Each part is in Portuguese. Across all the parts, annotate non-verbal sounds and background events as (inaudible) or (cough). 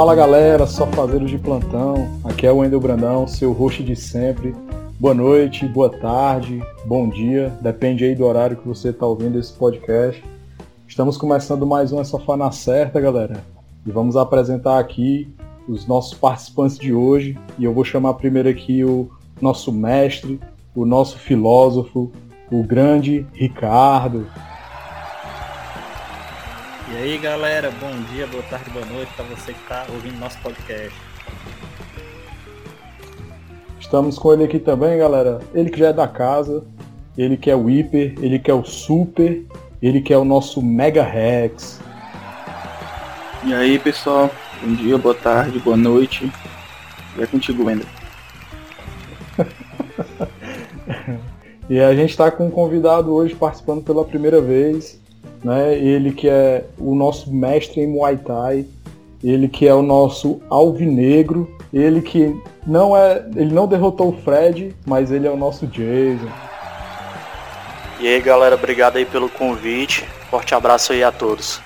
Fala galera, só fazeiros de plantão. Aqui é o Wendel Brandão, seu host de sempre. Boa noite, boa tarde, bom dia, depende aí do horário que você está ouvindo esse podcast. Estamos começando mais um É Sofá na Certa, galera. E vamos apresentar aqui os nossos participantes de hoje. E eu vou chamar primeiro aqui o nosso mestre, o nosso filósofo, o grande Ricardo. E aí galera, bom dia, boa tarde, boa noite para você que está ouvindo nosso podcast. Estamos com ele aqui também, galera. Ele que já é da casa, ele que é o hiper, ele que é o super, ele que é o nosso Mega Rex. E aí pessoal, bom dia, boa tarde, boa noite. E é contigo, Wendel. (laughs) e a gente está com um convidado hoje participando pela primeira vez né? Ele que é o nosso mestre em Muay Thai, ele que é o nosso alvinegro, ele que não é, ele não derrotou o Fred, mas ele é o nosso Jason. E aí, galera, obrigado aí pelo convite. Forte abraço aí a todos.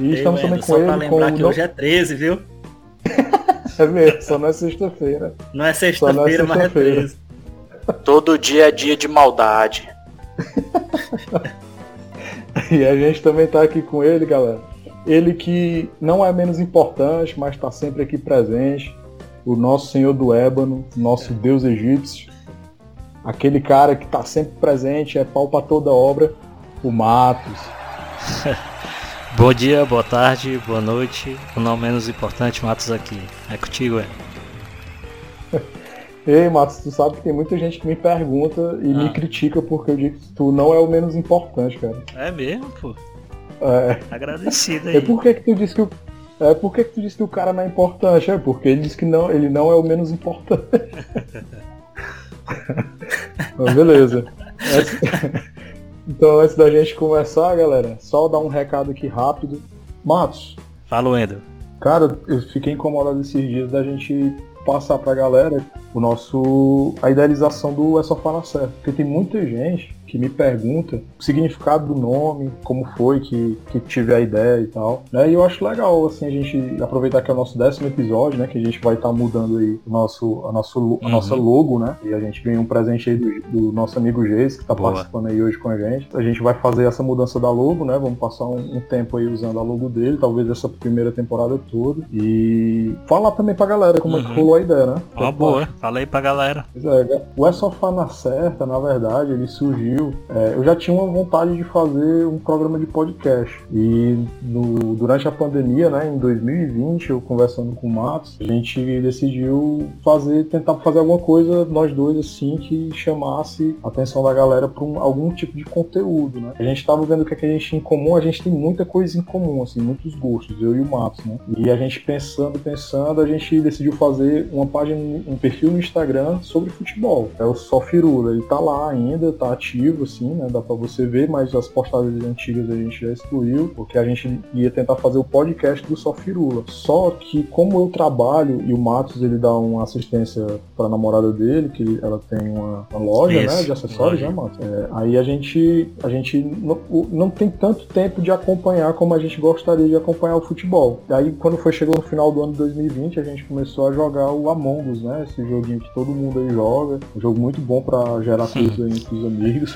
E estamos também com só ele. Só pra lembrar que hoje é 13, viu? (laughs) é mesmo, só não é sexta-feira. Não é sexta-feira, é sexta mas é 13. Todo dia é dia de maldade. E a gente também tá aqui com ele, galera. Ele que não é menos importante, mas está sempre aqui presente. O nosso Senhor do Ébano, nosso Deus egípcio. Aquele cara que está sempre presente, é pau para toda obra, o Matos. (laughs) Bom dia, boa tarde, boa noite. O não menos importante, Matos aqui. É contigo, é. (laughs) Ei, Matos, tu sabe que tem muita gente que me pergunta e ah. me critica porque eu digo que tu não é o menos importante, cara. É mesmo, pô? É. Agradecido (laughs) aí. É por que que tu disse que o... É por que, que tu disse que o cara não é importante? É porque ele disse que não, ele não é o menos importante. (laughs) Mas beleza. (laughs) Então antes da gente começar, galera, só dar um recado aqui rápido. Matos. Fala, Wendel. Cara, eu fiquei incomodado esses dias da gente passar pra galera o nosso a idealização do É Só Falar Certo. Porque tem muita gente que me pergunta o significado do nome, como foi que, que tive a ideia e tal. Né? E eu acho legal, assim, a gente aproveitar que é o nosso décimo episódio, né? Que a gente vai estar tá mudando aí o nosso, a, nosso, a nossa uhum. logo, né? E a gente ganhou um presente aí do, do nosso amigo Geis, que está participando aí hoje com a gente. A gente vai fazer essa mudança da logo, né? Vamos passar um, um, tempo aí usando a logo dele, talvez essa primeira temporada toda. E falar também pra galera como uhum. é que uhum. rolou a ideia, né? Ó, boa. Fala aí pra galera. É, o É Sofá na Certa, na verdade, ele surgiu é, eu já tinha uma vontade de fazer um programa de podcast. E no, durante a pandemia, né, em 2020, eu conversando com o Matos, a gente decidiu fazer, tentar fazer alguma coisa, nós dois, assim, que chamasse a atenção da galera para um, algum tipo de conteúdo, né? A gente estava vendo o que, é que a gente tinha em comum, a gente tem muita coisa em comum, assim, muitos gostos, eu e o Matos, né? E a gente pensando, pensando, a gente decidiu fazer uma página, um perfil no Instagram sobre futebol. É o Só Firula, ele tá lá ainda, tá ativo ativo, assim, né? Dá para você ver, mas as postagens antigas a gente já excluiu, porque a gente ia tentar fazer o podcast do Só Firula. Só que como eu trabalho e o Matos ele dá uma assistência para namorada dele, que ela tem uma, uma loja, Isso, né, de acessórios, loja. né, Matos? É, aí a gente a gente não, não tem tanto tempo de acompanhar como a gente gostaria de acompanhar o futebol. Aí quando foi chegou no final do ano de 2020, a gente começou a jogar o Among Us, né? Esse joguinho que todo mundo aí joga, um jogo muito bom para gerar coisa entre os amigos.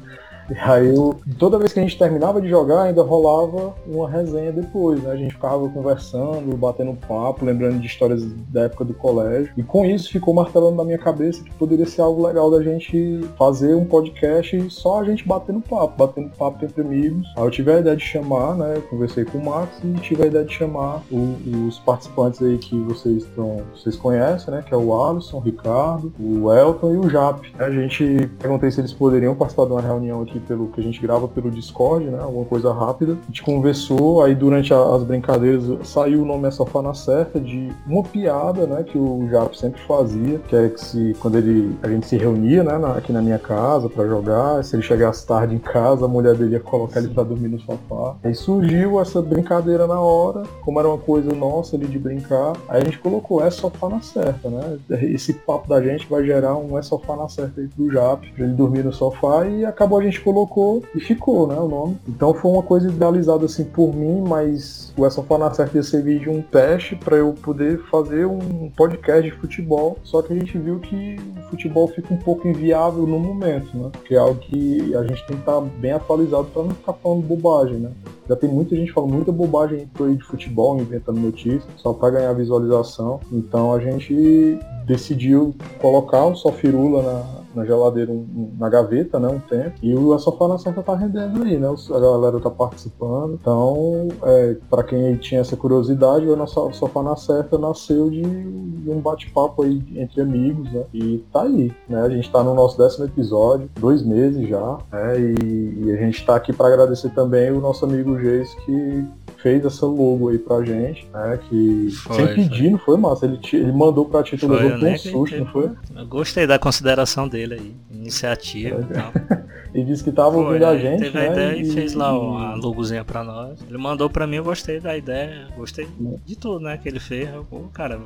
aí, eu, toda vez que a gente terminava de jogar, ainda rolava uma resenha depois, né? A gente ficava conversando, batendo papo, lembrando de histórias da época do colégio. E com isso ficou martelando na minha cabeça que poderia ser algo legal da gente fazer um podcast só a gente batendo papo, batendo papo entre amigos. Aí eu tive a ideia de chamar, né? Eu conversei com o Max e tive a ideia de chamar o, os participantes aí que vocês estão, vocês conhecem, né? Que é o Alisson, o Ricardo, o Elton e o Jap. A gente perguntei se eles poderiam participar de uma reunião aqui pelo que a gente grava pelo Discord, né? Alguma coisa rápida. A gente conversou, aí durante a, as brincadeiras saiu o nome É Sofá na Certa de uma piada, né? Que o Jap sempre fazia, que é que se quando ele a gente se reunia, né? Na, aqui na minha casa para jogar, se ele chegasse tarde em casa, a mulher dele ia colocar ele para dormir no sofá. Aí surgiu essa brincadeira na hora, como era uma coisa nossa ali de brincar, aí a gente colocou É Sofá na Certa, né? Esse papo da gente vai gerar um É Sofá na Certa aí pro Jap, pra ele dormir no sofá e acabou a gente colocou e ficou, né, o nome. Então foi uma coisa idealizada assim por mim, mas o Essa Fana Certa ia servir de um teste para eu poder fazer um podcast de futebol. Só que a gente viu que o futebol fica um pouco inviável no momento, né? Que é algo que a gente tem que estar tá bem atualizado para não ficar falando bobagem, né? Já tem muita gente falando muita bobagem por aí de futebol, inventando notícias, só para ganhar visualização. Então a gente decidiu colocar o Só Firula na, na geladeira, um, na gaveta, né, um tempo. E Sofá na Certa tá rendendo aí, né? A galera tá participando. Então, é, para quem tinha essa curiosidade, o nosso Sofá na Certa nasceu de, de um bate-papo aí entre amigos, né? E tá aí, né? A gente tá no nosso décimo episódio, dois meses já, né? E, e a gente tá aqui para agradecer também o nosso amigo Geis que fez essa logo aí pra gente, né? Que foi, sem pedir, foi. não foi massa. Ele, ele mandou pra ti, tu levou com um susto, não foi? Eu gostei da consideração dele aí, iniciativa é. e tal. (laughs) e disse que tava ouvindo a gente. Teve né? a ideia e, e fez lá uma logozinha pra nós. Ele mandou pra mim, eu gostei da ideia, gostei de tudo, né? Que ele fez. Eu, cara,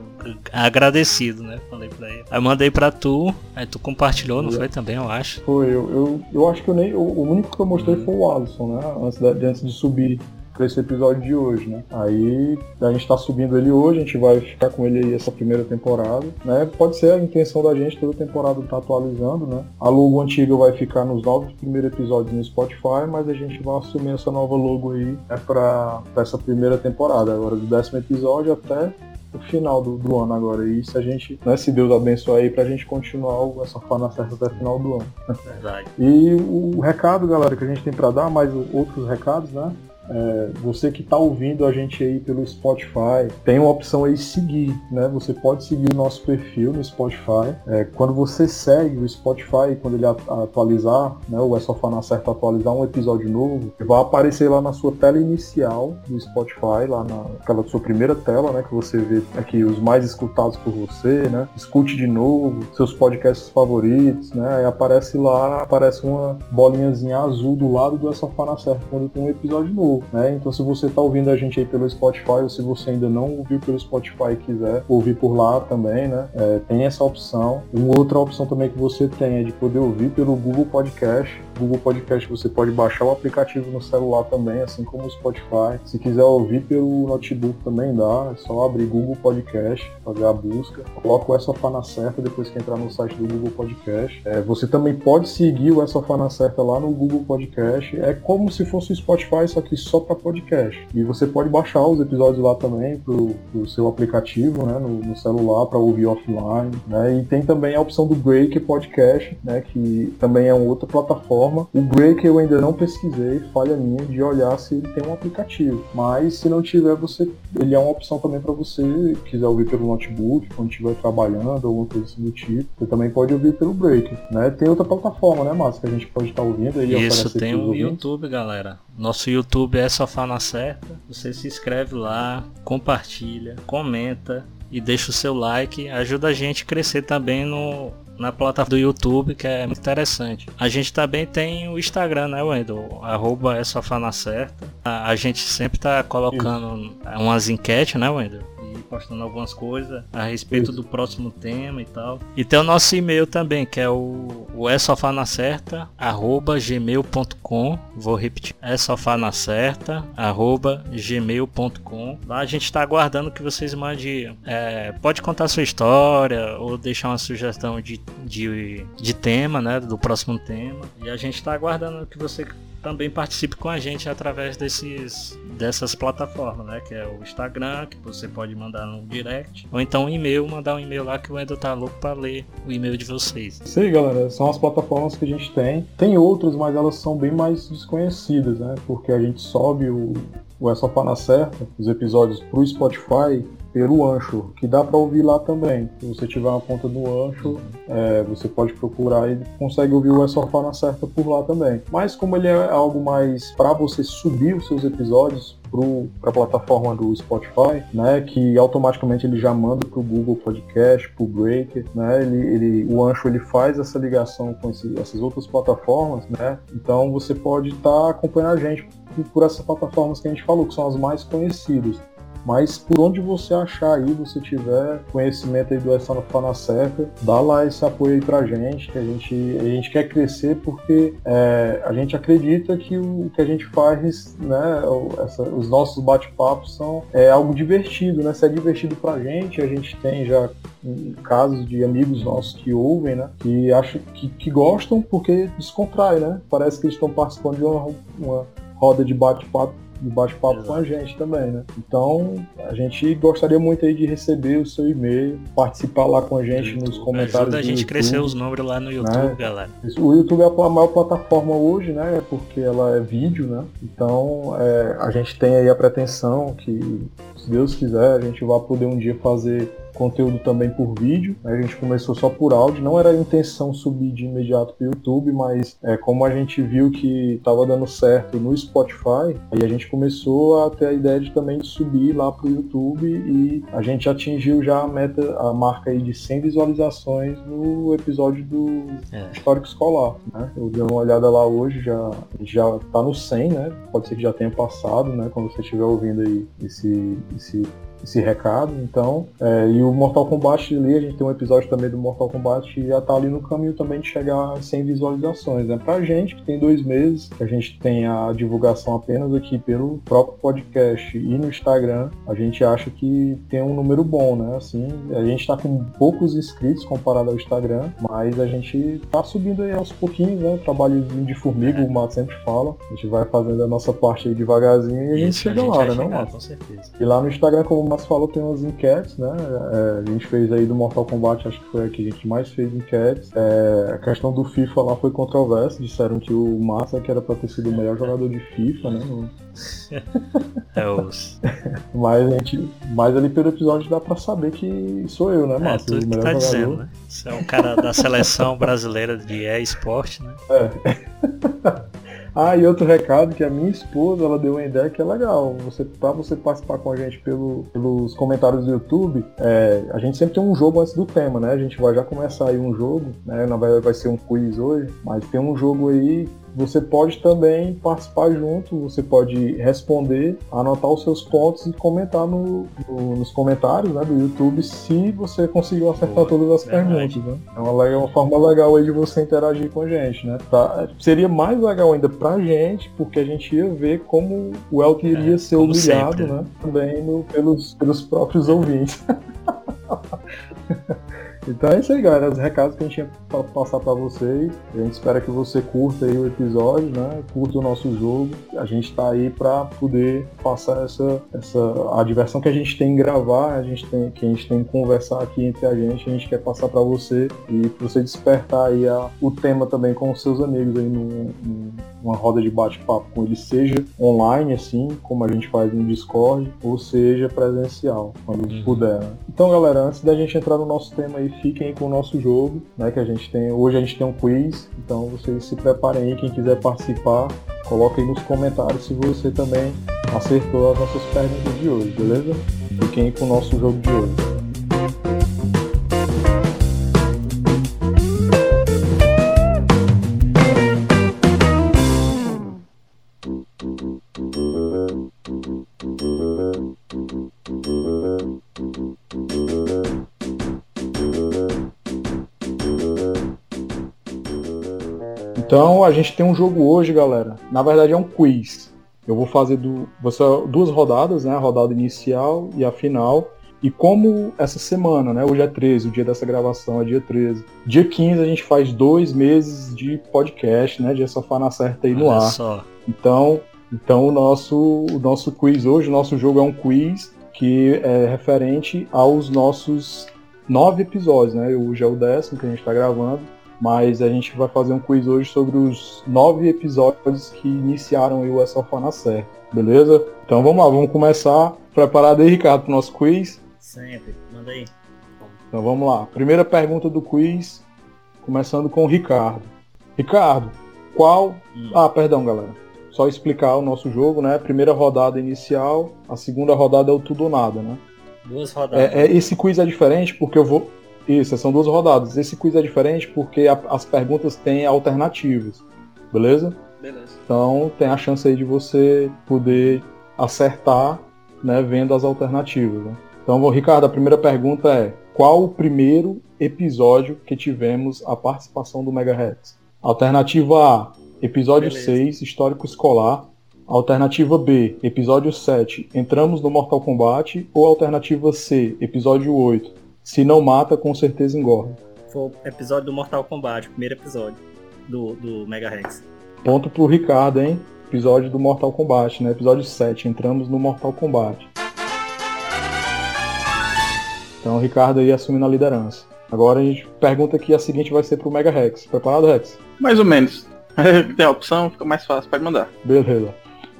agradecido, né? Falei pra ele. Aí mandei pra tu, aí tu compartilhou, não foi também, eu acho? Foi, eu, eu, eu acho que eu nem. O, o único que eu mostrei hum. foi o Alisson, né? Antes de, antes de subir para esse episódio de hoje, né? Aí a gente está subindo ele hoje, a gente vai ficar com ele aí essa primeira temporada, né? Pode ser a intenção da gente toda temporada tá atualizando, né? A logo antiga vai ficar nos nove primeiros episódios no Spotify, mas a gente vai assumir essa nova logo aí é para essa primeira temporada, agora do décimo episódio até o final do, do, ano agora. E se a gente, né, se Deus abençoar aí pra gente continuar essa fana certa até o final do ano. Verdade. E o recado, galera, que a gente tem para dar, mais outros recados, né? É, você que está ouvindo a gente aí pelo Spotify, tem uma opção aí seguir, né? Você pode seguir o nosso perfil no Spotify. É, quando você segue o Spotify, quando ele atualizar, né? O É Só Falar Certo atualizar um episódio novo, vai aparecer lá na sua tela inicial do Spotify, lá naquela sua primeira tela, né? Que você vê aqui os mais escutados por você, né? Escute de novo, seus podcasts favoritos, né? Aí aparece lá, aparece uma bolinhazinha azul do lado do É Só Falar Certo quando tem um episódio novo né? Então se você está ouvindo a gente aí pelo Spotify, ou se você ainda não ouviu pelo Spotify e quiser ouvir por lá também, né? É, tem essa opção. Uma outra opção também que você tem é de poder ouvir pelo Google Podcast. Google Podcast você pode baixar o aplicativo no celular também, assim como o Spotify. Se quiser ouvir pelo notebook também dá, é só abrir Google Podcast, fazer a busca, coloca o Essa na Certa depois que entrar no site do Google Podcast. É, você também pode seguir o Essa na Certa lá no Google Podcast. É como se fosse o Spotify, só que só para podcast. E você pode baixar os episódios lá também pro, pro seu aplicativo, né, no, no celular para ouvir offline, né? E tem também a opção do Break Podcast, né, que também é outra plataforma. O Break eu ainda não pesquisei, falha minha de olhar se ele tem um aplicativo. Mas se não tiver, você ele é uma opção também para você quiser ouvir pelo notebook, quando estiver trabalhando, alguma coisa assim do tipo. Você também pode ouvir pelo Break, né? Tem outra plataforma, né, Márcio, que a gente pode estar tá ouvindo aí. Isso, tem o YouTube, galera. Nosso YouTube é Sofá na Certa. Você se inscreve lá, compartilha, comenta e deixa o seu like. Ajuda a gente a crescer também no, na plataforma do YouTube, que é muito interessante. A gente também tem o Instagram, né, Wendel? Arroba é sofá na certa. A, a gente sempre tá colocando Isso. umas enquetes, né, Wendel? postando algumas coisas a respeito Isso. do próximo tema e tal. E tem o nosso e-mail também, que é o, o é certa, arroba gmail.com. Vou repetir, é certa, arroba gmail.com. Lá a gente está aguardando que vocês mandem. É, pode contar sua história ou deixar uma sugestão de, de, de tema, né? Do próximo tema. E a gente está aguardando que você também participe com a gente através desses, dessas plataformas, né? Que é o Instagram, que você pode mandar no direct, ou então um e-mail, mandar um e-mail lá que o Endo tá louco para ler o e-mail de vocês. Aí, galera. São as plataformas que a gente tem. Tem outras, mas elas são bem mais desconhecidas, né? Porque a gente sobe o, o É Só Certa, os episódios pro Spotify pelo Ancho, que dá para ouvir lá também. Se você tiver uma conta do Ancho, é, você pode procurar e consegue ouvir o Sofá na Certa por lá também. Mas como ele é algo mais para você subir os seus episódios para a plataforma do Spotify, né, que automaticamente ele já manda para o Google Podcast, para o Breaker, né, ele, ele, o Ancho ele faz essa ligação com esse, essas outras plataformas, né, então você pode estar tá acompanhando a gente por essas plataformas que a gente falou, que são as mais conhecidas. Mas por onde você achar aí, você tiver conhecimento aí do Essa na Certa, dá lá esse apoio aí pra gente, que a gente, a gente quer crescer porque é, a gente acredita que o que a gente faz, né, essa, os nossos bate-papos são é algo divertido, né? Se é divertido pra gente, a gente tem já casos de amigos nossos que ouvem, né? Que acham que, que gostam porque descontrai, né? Parece que eles estão participando de uma, uma roda de bate-papo de bate-papo com a gente também, né? Então, a gente gostaria muito aí de receber o seu e-mail, participar lá com a gente YouTube. nos comentários. Ajuda a gente crescer os números lá no né? YouTube, né? galera. O YouTube é a maior plataforma hoje, né? Porque ela é vídeo, né? Então, é, a gente tem aí a pretensão que, se Deus quiser, a gente vai poder um dia fazer conteúdo também por vídeo. A gente começou só por áudio, não era a intenção subir de imediato para o YouTube, mas é, como a gente viu que estava dando certo no Spotify, aí a gente começou a ter a ideia de também de subir lá para o YouTube e a gente atingiu já a meta, a marca aí de 100 visualizações no episódio do é. Histórico Escolar. Né? Eu dei uma olhada lá hoje, já já está no 100, né? Pode ser que já tenha passado, né? Quando você estiver ouvindo aí esse, esse esse recado. Então, é, e o Mortal Kombat ali, a gente tem um episódio também do Mortal Kombat que já tá ali no caminho também de chegar a 100 visualizações. Né? Pra gente, que tem dois meses, a gente tem a divulgação apenas aqui pelo próprio podcast e no Instagram, a gente acha que tem um número bom, né? Assim, a gente tá com poucos inscritos comparado ao Instagram, mas a gente tá subindo aí aos pouquinhos, né? Trabalho de formiga, o Mato sempre fala. A gente vai fazendo a nossa parte aí devagarzinho e a gente Isso, chega a gente lá, né, não, Mato? Com certeza. E lá no Instagram, como o Márcio falou, tem umas enquetes, né? É, a gente fez aí do Mortal Kombat, acho que foi a que a gente mais fez enquetes. É, a questão do FIFA lá foi controversa, disseram que o Massa que era pra ter sido o melhor jogador de FIFA, né? (laughs) é os... (laughs) mas, a gente, mas ali pelo episódio dá pra saber que sou eu, né, Márcio? É, tu o melhor tá jogador. dizendo, né? Você é um cara da seleção brasileira de e-sport, né? É. (laughs) Ah, e outro recado que a minha esposa ela deu uma ideia que é legal. Você para você participar com a gente pelo, pelos comentários do YouTube, é, a gente sempre tem um jogo antes do tema, né? A gente vai já começar aí um jogo, né? Na verdade vai ser um quiz hoje, mas tem um jogo aí você pode também participar junto, você pode responder, anotar os seus pontos e comentar no, no, nos comentários né, do YouTube se você conseguiu acertar Boa, todas as perguntas. Né? É uma, uma, forma legal aí de você interagir com a gente. Né? Tá? Seria mais legal ainda pra gente, porque a gente ia ver como o Elton iria é, ser humilhado sempre, né? também no, pelos, pelos próprios ouvintes. (laughs) Então é isso aí, galera. Os recados que a gente tinha pra passar para vocês. A gente espera que você curta aí o episódio, né? Curta o nosso jogo. A gente está aí para poder passar essa, essa a diversão que a gente tem em gravar, a gente tem que a gente tem em conversar aqui entre a gente. A gente quer passar para você e para você despertar aí a, o tema também com os seus amigos aí no, no uma roda de bate-papo com eles, seja online, assim, como a gente faz no Discord, ou seja presencial, quando uhum. puder. Né? Então, galera, antes da gente entrar no nosso tema aí, fiquem com o nosso jogo, né? Que a gente tem. Hoje a gente tem um quiz, então vocês se preparem aí, quem quiser participar, coloque aí nos comentários se você também acertou as nossas perguntas de hoje, beleza? Fiquem com o nosso jogo de hoje. Então a gente tem um jogo hoje, galera. Na verdade é um quiz. Eu vou fazer do, duas rodadas, né? A rodada inicial e a final. E como essa semana, né? Hoje é 13, o dia dessa gravação é dia 13. Dia 15 a gente faz dois meses de podcast, né? De Sofá na Certa aí no Olha ar. Só. Então, então o nosso, o nosso quiz hoje, o nosso jogo é um quiz que é referente aos nossos nove episódios, né? Hoje é o décimo que a gente está gravando mas a gente vai fazer um quiz hoje sobre os nove episódios que iniciaram o Série, beleza? Então vamos lá, vamos começar. Preparado aí, Ricardo, para o nosso quiz? Sempre, manda aí. Então vamos lá. Primeira pergunta do quiz, começando com o Ricardo. Ricardo, qual. Hum. Ah, perdão, galera. Só explicar o nosso jogo, né? Primeira rodada inicial, a segunda rodada é o tudo ou nada, né? Duas rodadas. É, é, esse quiz é diferente porque eu vou. Isso, são duas rodadas. Esse quiz é diferente porque a, as perguntas têm alternativas. Beleza? Beleza. Então tem a chance aí de você poder acertar né, vendo as alternativas. Né? Então, Ricardo, a primeira pergunta é: qual o primeiro episódio que tivemos a participação do Megahertz? Alternativa A, episódio Beleza. 6, histórico escolar. Alternativa B, episódio 7, entramos no Mortal Kombat. Ou alternativa C, episódio 8, se não mata, com certeza engorda. Foi o episódio do Mortal Kombat, o primeiro episódio do, do Mega Rex. Ponto pro Ricardo, hein? Episódio do Mortal Kombat, né? Episódio 7, entramos no Mortal Kombat. Então o Ricardo aí assumindo a liderança. Agora a gente pergunta que a seguinte vai ser pro Mega Rex. Preparado, Rex? Mais ou menos. (laughs) Tem a opção, fica mais fácil, pode mandar. Beleza.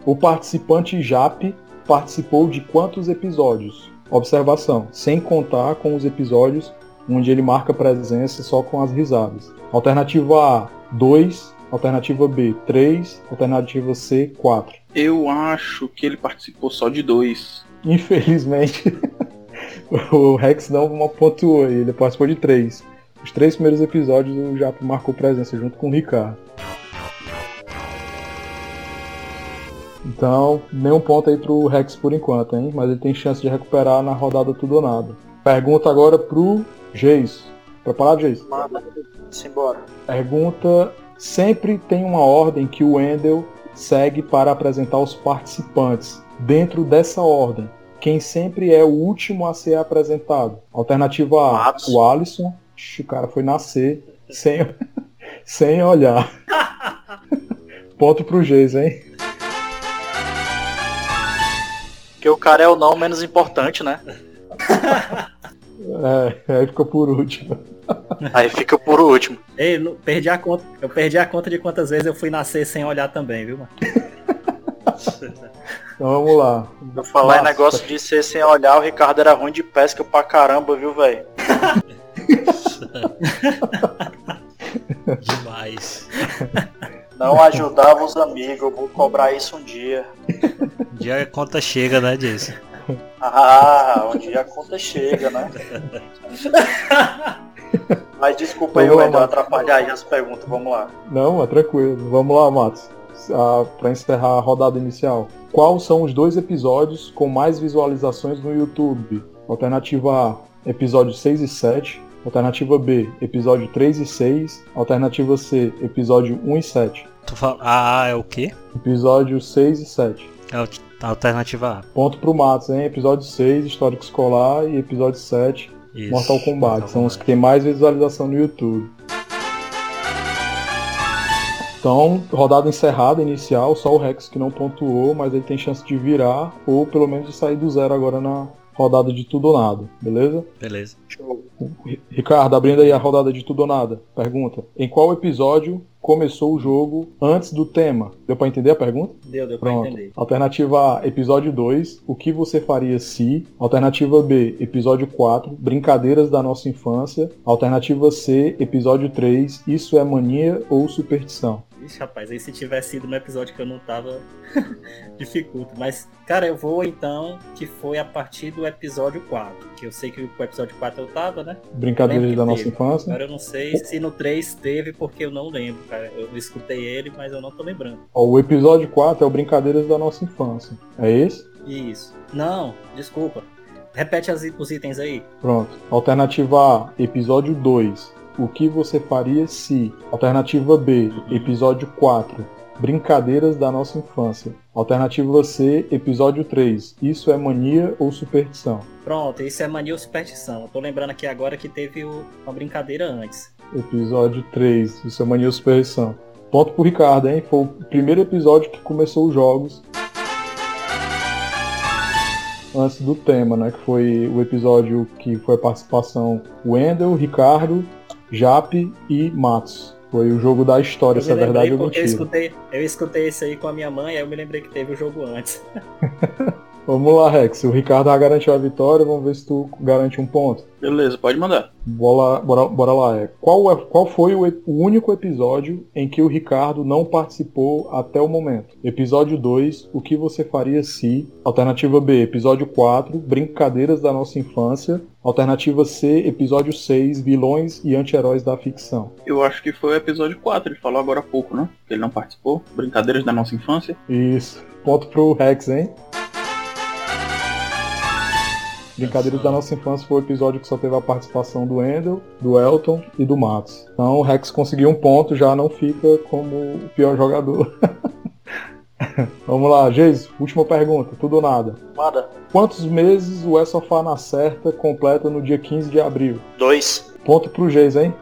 O participante Jap participou de quantos episódios? Observação, sem contar com os episódios onde ele marca presença só com as risadas. Alternativa A, 2. Alternativa B, 3. Alternativa C, 4. Eu acho que ele participou só de dois. Infelizmente, (laughs) o Rex não pontuou, ele participou de três. Os três primeiros episódios o Jap marcou presença junto com o Ricardo. Então, nenhum ponto aí pro Rex por enquanto, hein? Mas ele tem chance de recuperar na rodada tudo ou nada. Pergunta agora pro Geis. Preparado, Geis? Manda. Simbora. Pergunta: sempre tem uma ordem que o Wendel segue para apresentar os participantes. Dentro dessa ordem, quem sempre é o último a ser apresentado? Alternativa A, o Alisson. O cara foi nascer sem, (laughs) sem olhar. (laughs) Ponto pro Geis, hein? Porque o cara é o não menos importante, né? É, aí ficou por último. Aí fica por último. Ei, não- perdi a conta. Eu perdi a conta de quantas vezes eu fui nascer sem olhar também, viu, mano? (laughs) Então vamos lá. Eu falar em negócio de ser sem olhar, o Ricardo era ruim de pesca pra caramba, viu, velho? (laughs) Demais. (laughs) Não ajudava os amigos, eu vou cobrar isso um dia. Um dia a conta chega, né, Jason? Ah, um dia a conta chega, né? Mas desculpa aí, Wendel, Matos. atrapalhar aí as perguntas, vamos lá. Não, é tranquilo. Vamos lá, Matos. Ah, Para encerrar a rodada inicial. Quais são os dois episódios com mais visualizações no YouTube? Alternativa A, episódio 6 e 7. Alternativa B, episódio 3 e 6. Alternativa C, episódio 1 e 7. Tu fala, ah, é o quê? Episódio 6 e 7. É a alternativa A. Ponto pro Matos, hein? Episódio 6, Histórico Escolar, e episódio 7, Isso. Mortal Kombat. Mortal São os que Kombat. têm mais visualização no YouTube. Então, rodada encerrada inicial, só o Rex que não pontuou, mas ele tem chance de virar ou pelo menos de sair do zero agora na rodada de tudo ou nada, beleza? Beleza. Ri- Ricardo, abrindo aí a rodada de tudo ou nada. Pergunta: Em qual episódio começou o jogo antes do tema? Deu pra entender a pergunta? Deu, deu pra Pronto. entender. Alternativa A, episódio 2, o que você faria se? Alternativa B, episódio 4, brincadeiras da nossa infância. Alternativa C, episódio 3, isso é mania ou superstição? Ixi, rapaz, aí se tivesse sido no episódio que eu não tava, (laughs) dificulta. Mas, cara, eu vou então, que foi a partir do episódio 4. Que eu sei que o episódio 4 eu tava, né? Brincadeiras da nossa teve. infância. Agora eu não sei se no 3 teve, porque eu não lembro, cara. Eu escutei ele, mas eu não tô lembrando. Ó, o episódio 4 é o Brincadeiras da nossa infância. É esse? Isso. Não, desculpa. Repete as- os itens aí. Pronto. Alternativa A, episódio 2, o que você faria se? Alternativa B, episódio 4, brincadeiras da nossa infância. Alternativa C, episódio 3, isso é mania ou superstição? Pronto, isso é mania ou superstição. Eu tô lembrando aqui agora que teve uma brincadeira antes. Episódio 3, isso é mania ou superstição. Ponto pro Ricardo, hein? Foi o primeiro episódio que começou os jogos. Antes do tema, né? Que foi o episódio que foi a participação Wendel, Ricardo, Jape e Matos. Foi o jogo da história, Eu se é verdade ou porque eu escutei, eu escutei isso aí com a minha mãe, aí eu me lembrei que teve o jogo antes. (laughs) Vamos lá, Rex. O Ricardo já garantiu a vitória, vamos ver se tu garante um ponto. Beleza, pode mandar. Bora, bora, bora lá. É. Qual, é- qual foi o, o único episódio em que o Ricardo não participou até o momento? Episódio 2, O que você faria se? Alternativa B, episódio 4, Brincadeiras da nossa infância. Alternativa C, episódio 6, Vilões e anti-heróis da ficção. Eu acho que foi o episódio 4, ele falou agora há pouco, né? Que ele não participou. Brincadeiras da nossa infância. Isso. Ponto pro Rex, hein? Brincadeiras da Nossa Infância foi o episódio que só teve a participação do Endel, do Elton e do Matos. Então o Rex conseguiu um ponto, já não fica como o pior jogador. (laughs) Vamos lá, Geis, última pergunta, tudo ou nada. Manda. Quantos meses o Sofá na Certa completa no dia 15 de abril? Dois. Ponto pro Geis, hein?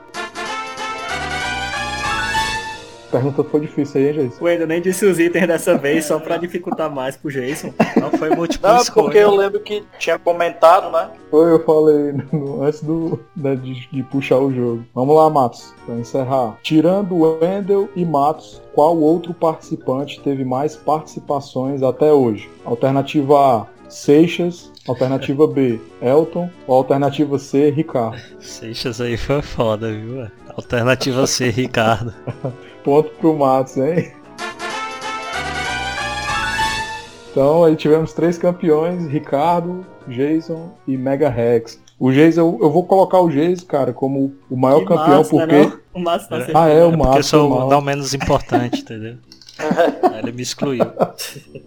Pergunta foi difícil aí, hein, Geis? O Ender nem disse os itens dessa vez, só pra dificultar mais pro Jason. Não foi múltipla Não, escolha. porque eu lembro que tinha comentado, né? Foi, eu falei (laughs) no- antes do, né, de, de puxar o jogo. Vamos lá, Matos, pra encerrar. Tirando Wendel e Matos, qual outro participante teve mais participações até hoje? Alternativa A, Seixas. Alternativa B, (laughs) Elton. Ou alternativa C, Ricardo. Seixas aí foi foda, viu? Alternativa C, Ricardo. (laughs) Ponto pro Matos, hein? Então aí tivemos três campeões, Ricardo, Jason e Mega Rex. O Jason, eu, eu vou colocar o Jason, cara, como o maior Que campeão, massa, né, porque. não? O Márcio tá Ah, é, o Porque eu sou o o menos importante, entendeu? (laughs) Ele me excluiu.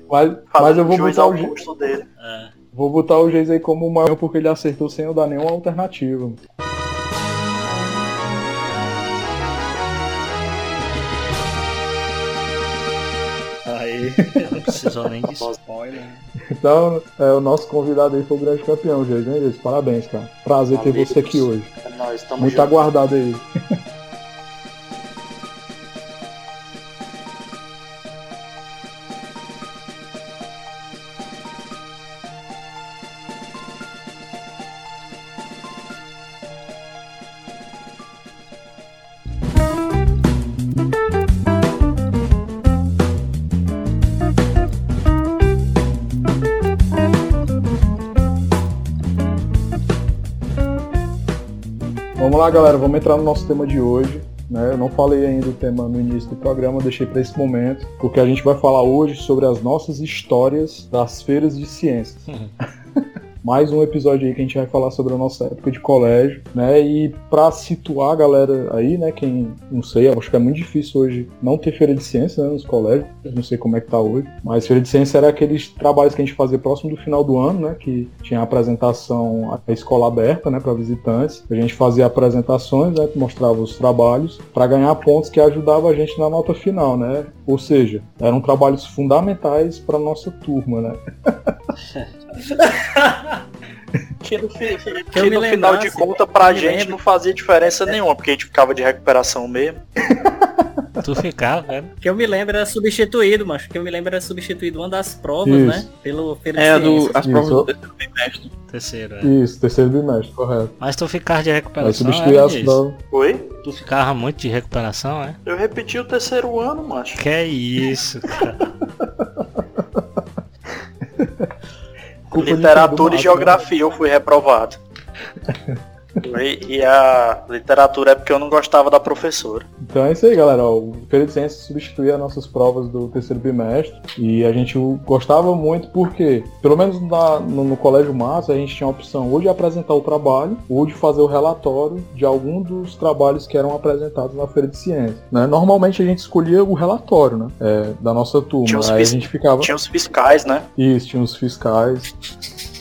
Mas, mas eu vou juiz botar, ao o. É. vou botar o Jason aí como o maior porque ele acertou sem eu dar nenhuma alternativa. Aí. Não precisou nem disso. Spoiler. Então, é, o nosso convidado aí foi o grande campeão, Jason. Parabéns, cara. Prazer ter Valeu. você aqui hoje. É nóis, Muito junto. aguardado aí. Vamos lá, galera, vamos entrar no nosso tema de hoje. Né? Eu não falei ainda o tema no início do programa, deixei para esse momento, porque a gente vai falar hoje sobre as nossas histórias das feiras de ciências. (laughs) Mais um episódio aí que a gente vai falar sobre a nossa época de colégio, né? E para situar a galera aí, né? Quem não sei, acho que é muito difícil hoje não ter feira de ciência né, nos colégios. Não sei como é que tá hoje. Mas feira de ciência era aqueles trabalhos que a gente fazia próximo do final do ano, né? Que tinha a apresentação a escola aberta, né? Para visitantes. A gente fazia apresentações, né? Mostrava os trabalhos para ganhar pontos que ajudavam a gente na nota final, né? Ou seja, eram trabalhos fundamentais para nossa turma, né? (laughs) Que no, que no final de lembrasse, conta pra gente lembro. não fazia diferença nenhuma, porque a gente ficava de recuperação mesmo. (laughs) Tu ficava, velho. Que eu me lembro era substituído, mas que eu me lembro era substituído uma das provas, Isso. né? Pelo de É, do, as Isso. provas do terceiro bimestre. Terceiro, é. Isso, terceiro bimestre, correto. Mas tu ficava de recuperação, substituir é, as Luiz? provas. Oi? Tu ficava muito de recuperação, é? Eu repeti o terceiro ano, macho. Que é isso, cara. (laughs) Culpa de Literatura e Mato, geografia eu fui reprovado. (laughs) E, e a literatura é porque eu não gostava da professora. Então é isso aí, galera. O Feira de Ciências substituía as nossas provas do terceiro bimestre. E a gente gostava muito porque, pelo menos na- no, no Colégio Matos, a gente tinha a opção ou de apresentar o trabalho ou de fazer o relatório de algum dos trabalhos que eram apresentados na Feira de Ciências. né? Normalmente a gente escolhia o relatório né? é, da nossa turma. Tinha os Aí a gente ficava. Tinha os fiscais, né? Isso, tinha os fiscais.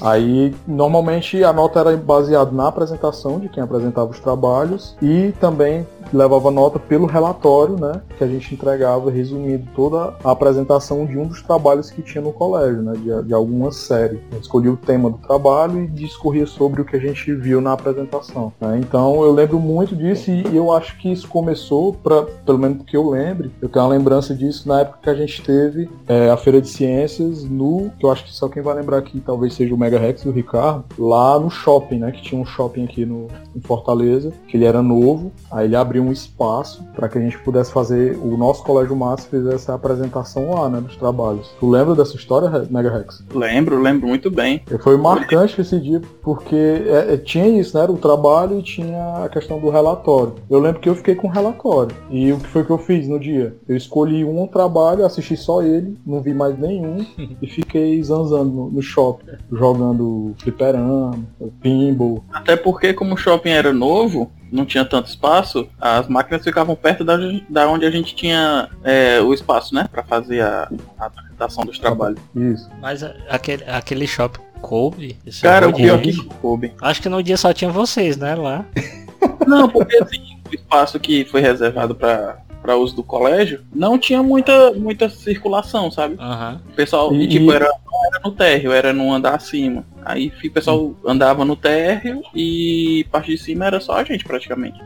Aí, normalmente, a nota era baseada na apresentação de quem apresentava os trabalhos e também levava nota pelo relatório, né? Que a gente entregava resumindo toda a apresentação de um dos trabalhos que tinha no colégio, né? De, de alguma série. A gente escolhia o tema do trabalho e discorria sobre o que a gente viu na apresentação. né? Então, eu lembro muito disso e eu acho que isso começou, pra, pelo menos que eu lembre, eu tenho uma lembrança disso na época que a gente teve é, a Feira de Ciências no, que eu acho que só quem vai lembrar aqui talvez seja o Mega Rex e o Ricardo, lá no shopping, né? Que tinha um shopping aqui no, em Fortaleza, que ele era novo, aí ele abriu um espaço para que a gente pudesse fazer, o nosso Colégio Massa fizesse a apresentação lá, né? Dos trabalhos. Tu lembra dessa história, Mega Rex? Lembro, lembro muito bem. Foi marcante esse dia, porque é, é, tinha isso, né? Era o trabalho e tinha a questão do relatório. Eu lembro que eu fiquei com o relatório. E o que foi que eu fiz no dia? Eu escolhi um trabalho, assisti só ele, não vi mais nenhum, (laughs) e fiquei zanzando no, no shopping, jogando fliperama, pinball. Até porque, como o shopping era novo, não tinha tanto espaço, as máquinas ficavam perto da, da onde a gente tinha é, o espaço, né? Pra fazer a, a apresentação dos trabalhos. Isso. Mas a- aquele, aquele shopping Coube? Esse Cara, é o pior que coube. Acho que no dia só tinha vocês, né, lá. (laughs) Não, porque assim, o espaço que foi reservado pra para uso do colégio, não tinha muita, muita circulação, sabe? Aham. O pessoal, E- e, tipo, era, era no térreo, era no andar acima. Aí o pessoal andava no térreo e parte de cima era só a gente praticamente.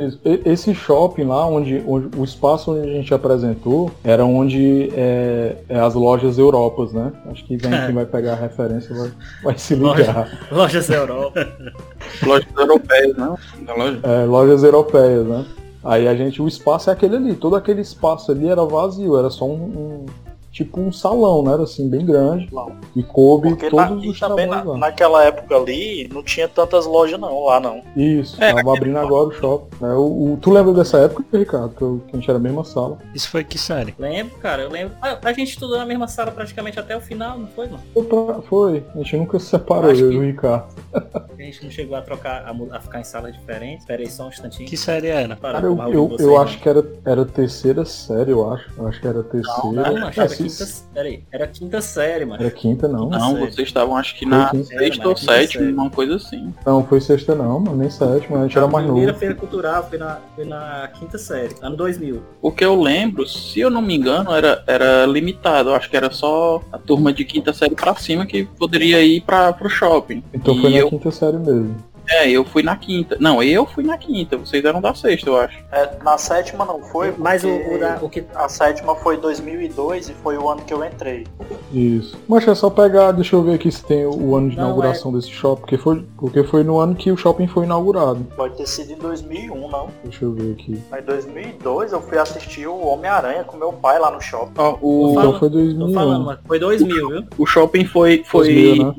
Esse shopping lá, onde, onde- o espaço onde a gente apresentou, era onde é, é as lojas Europas, né? Acho que vem quem vai pegar a referência vai, vai se ligar. Lojas Europa. (laughs) Lojas europeias, não? Da loja. É, lojas europeias, né? Aí a gente, o espaço é aquele ali, todo aquele espaço ali era vazio, era só um, um- tipo um salão, né? Era assim, bem grande. Não. E coube Porque na, todos e os também na- lá. naquela época ali não tinha tantas lojas não, lá não. Isso, É, tava abrindo agora o shopping. né? O, o- tu lembra dessa época, Ricardo? Que, eu- que a gente era a mesma sala. Isso foi que série? Lembro, cara, eu lembro. Ah, a gente estudou na mesma sala praticamente até o final, não foi, mano? Foi, pra- foi. a gente nunca se separou, eu que- e o Ricardo. A gente não chegou a trocar, a, a ficar em salas diferentes. Espera aí só um instantinho. Que série era? Cara, eu, eu, de eu acho que era, era terceira série, eu acho. Eu acho que era terceira. Não, não, acho que É, quinta. Peraí, era quinta série, mano. Era quinta, não. Não, sério. vocês estavam acho que Foi na quinta. sexta Era, ou quinta sétima, série. uma coisa assim. Não, foi sexta não, mano, nem sétima, a gente era mais a primeira novo. feira cultural foi na, foi na quinta série, ano 2000. Porque eu lembro, se eu não me engano, era, era limitado. Eu acho que era só a turma de quinta série pra cima que poderia ir para pro shopping. Então e foi na eu, quinta série mesmo. É, eu fui na quinta. Não, eu fui na quinta. Vocês eram da sexta, eu acho. É, na sétima não foi, Mas o, o, da, o que. a sétima foi 2002 e foi o ano que eu entrei. Isso. Mas é só pegar, deixa eu ver aqui se tem o ano de Não, inauguração desse shopping, porque foi, porque foi no ano que o shopping foi inaugurado. Pode ter sido em 2001, não. Deixa eu ver aqui. Mas em 2002 eu fui assistir o Homem-Aranha com meu pai lá no shopping. Ó, o, Então foi Tô 2001. falando, mano. Foi 2000, viu? o shopping foi, foi 2000, né?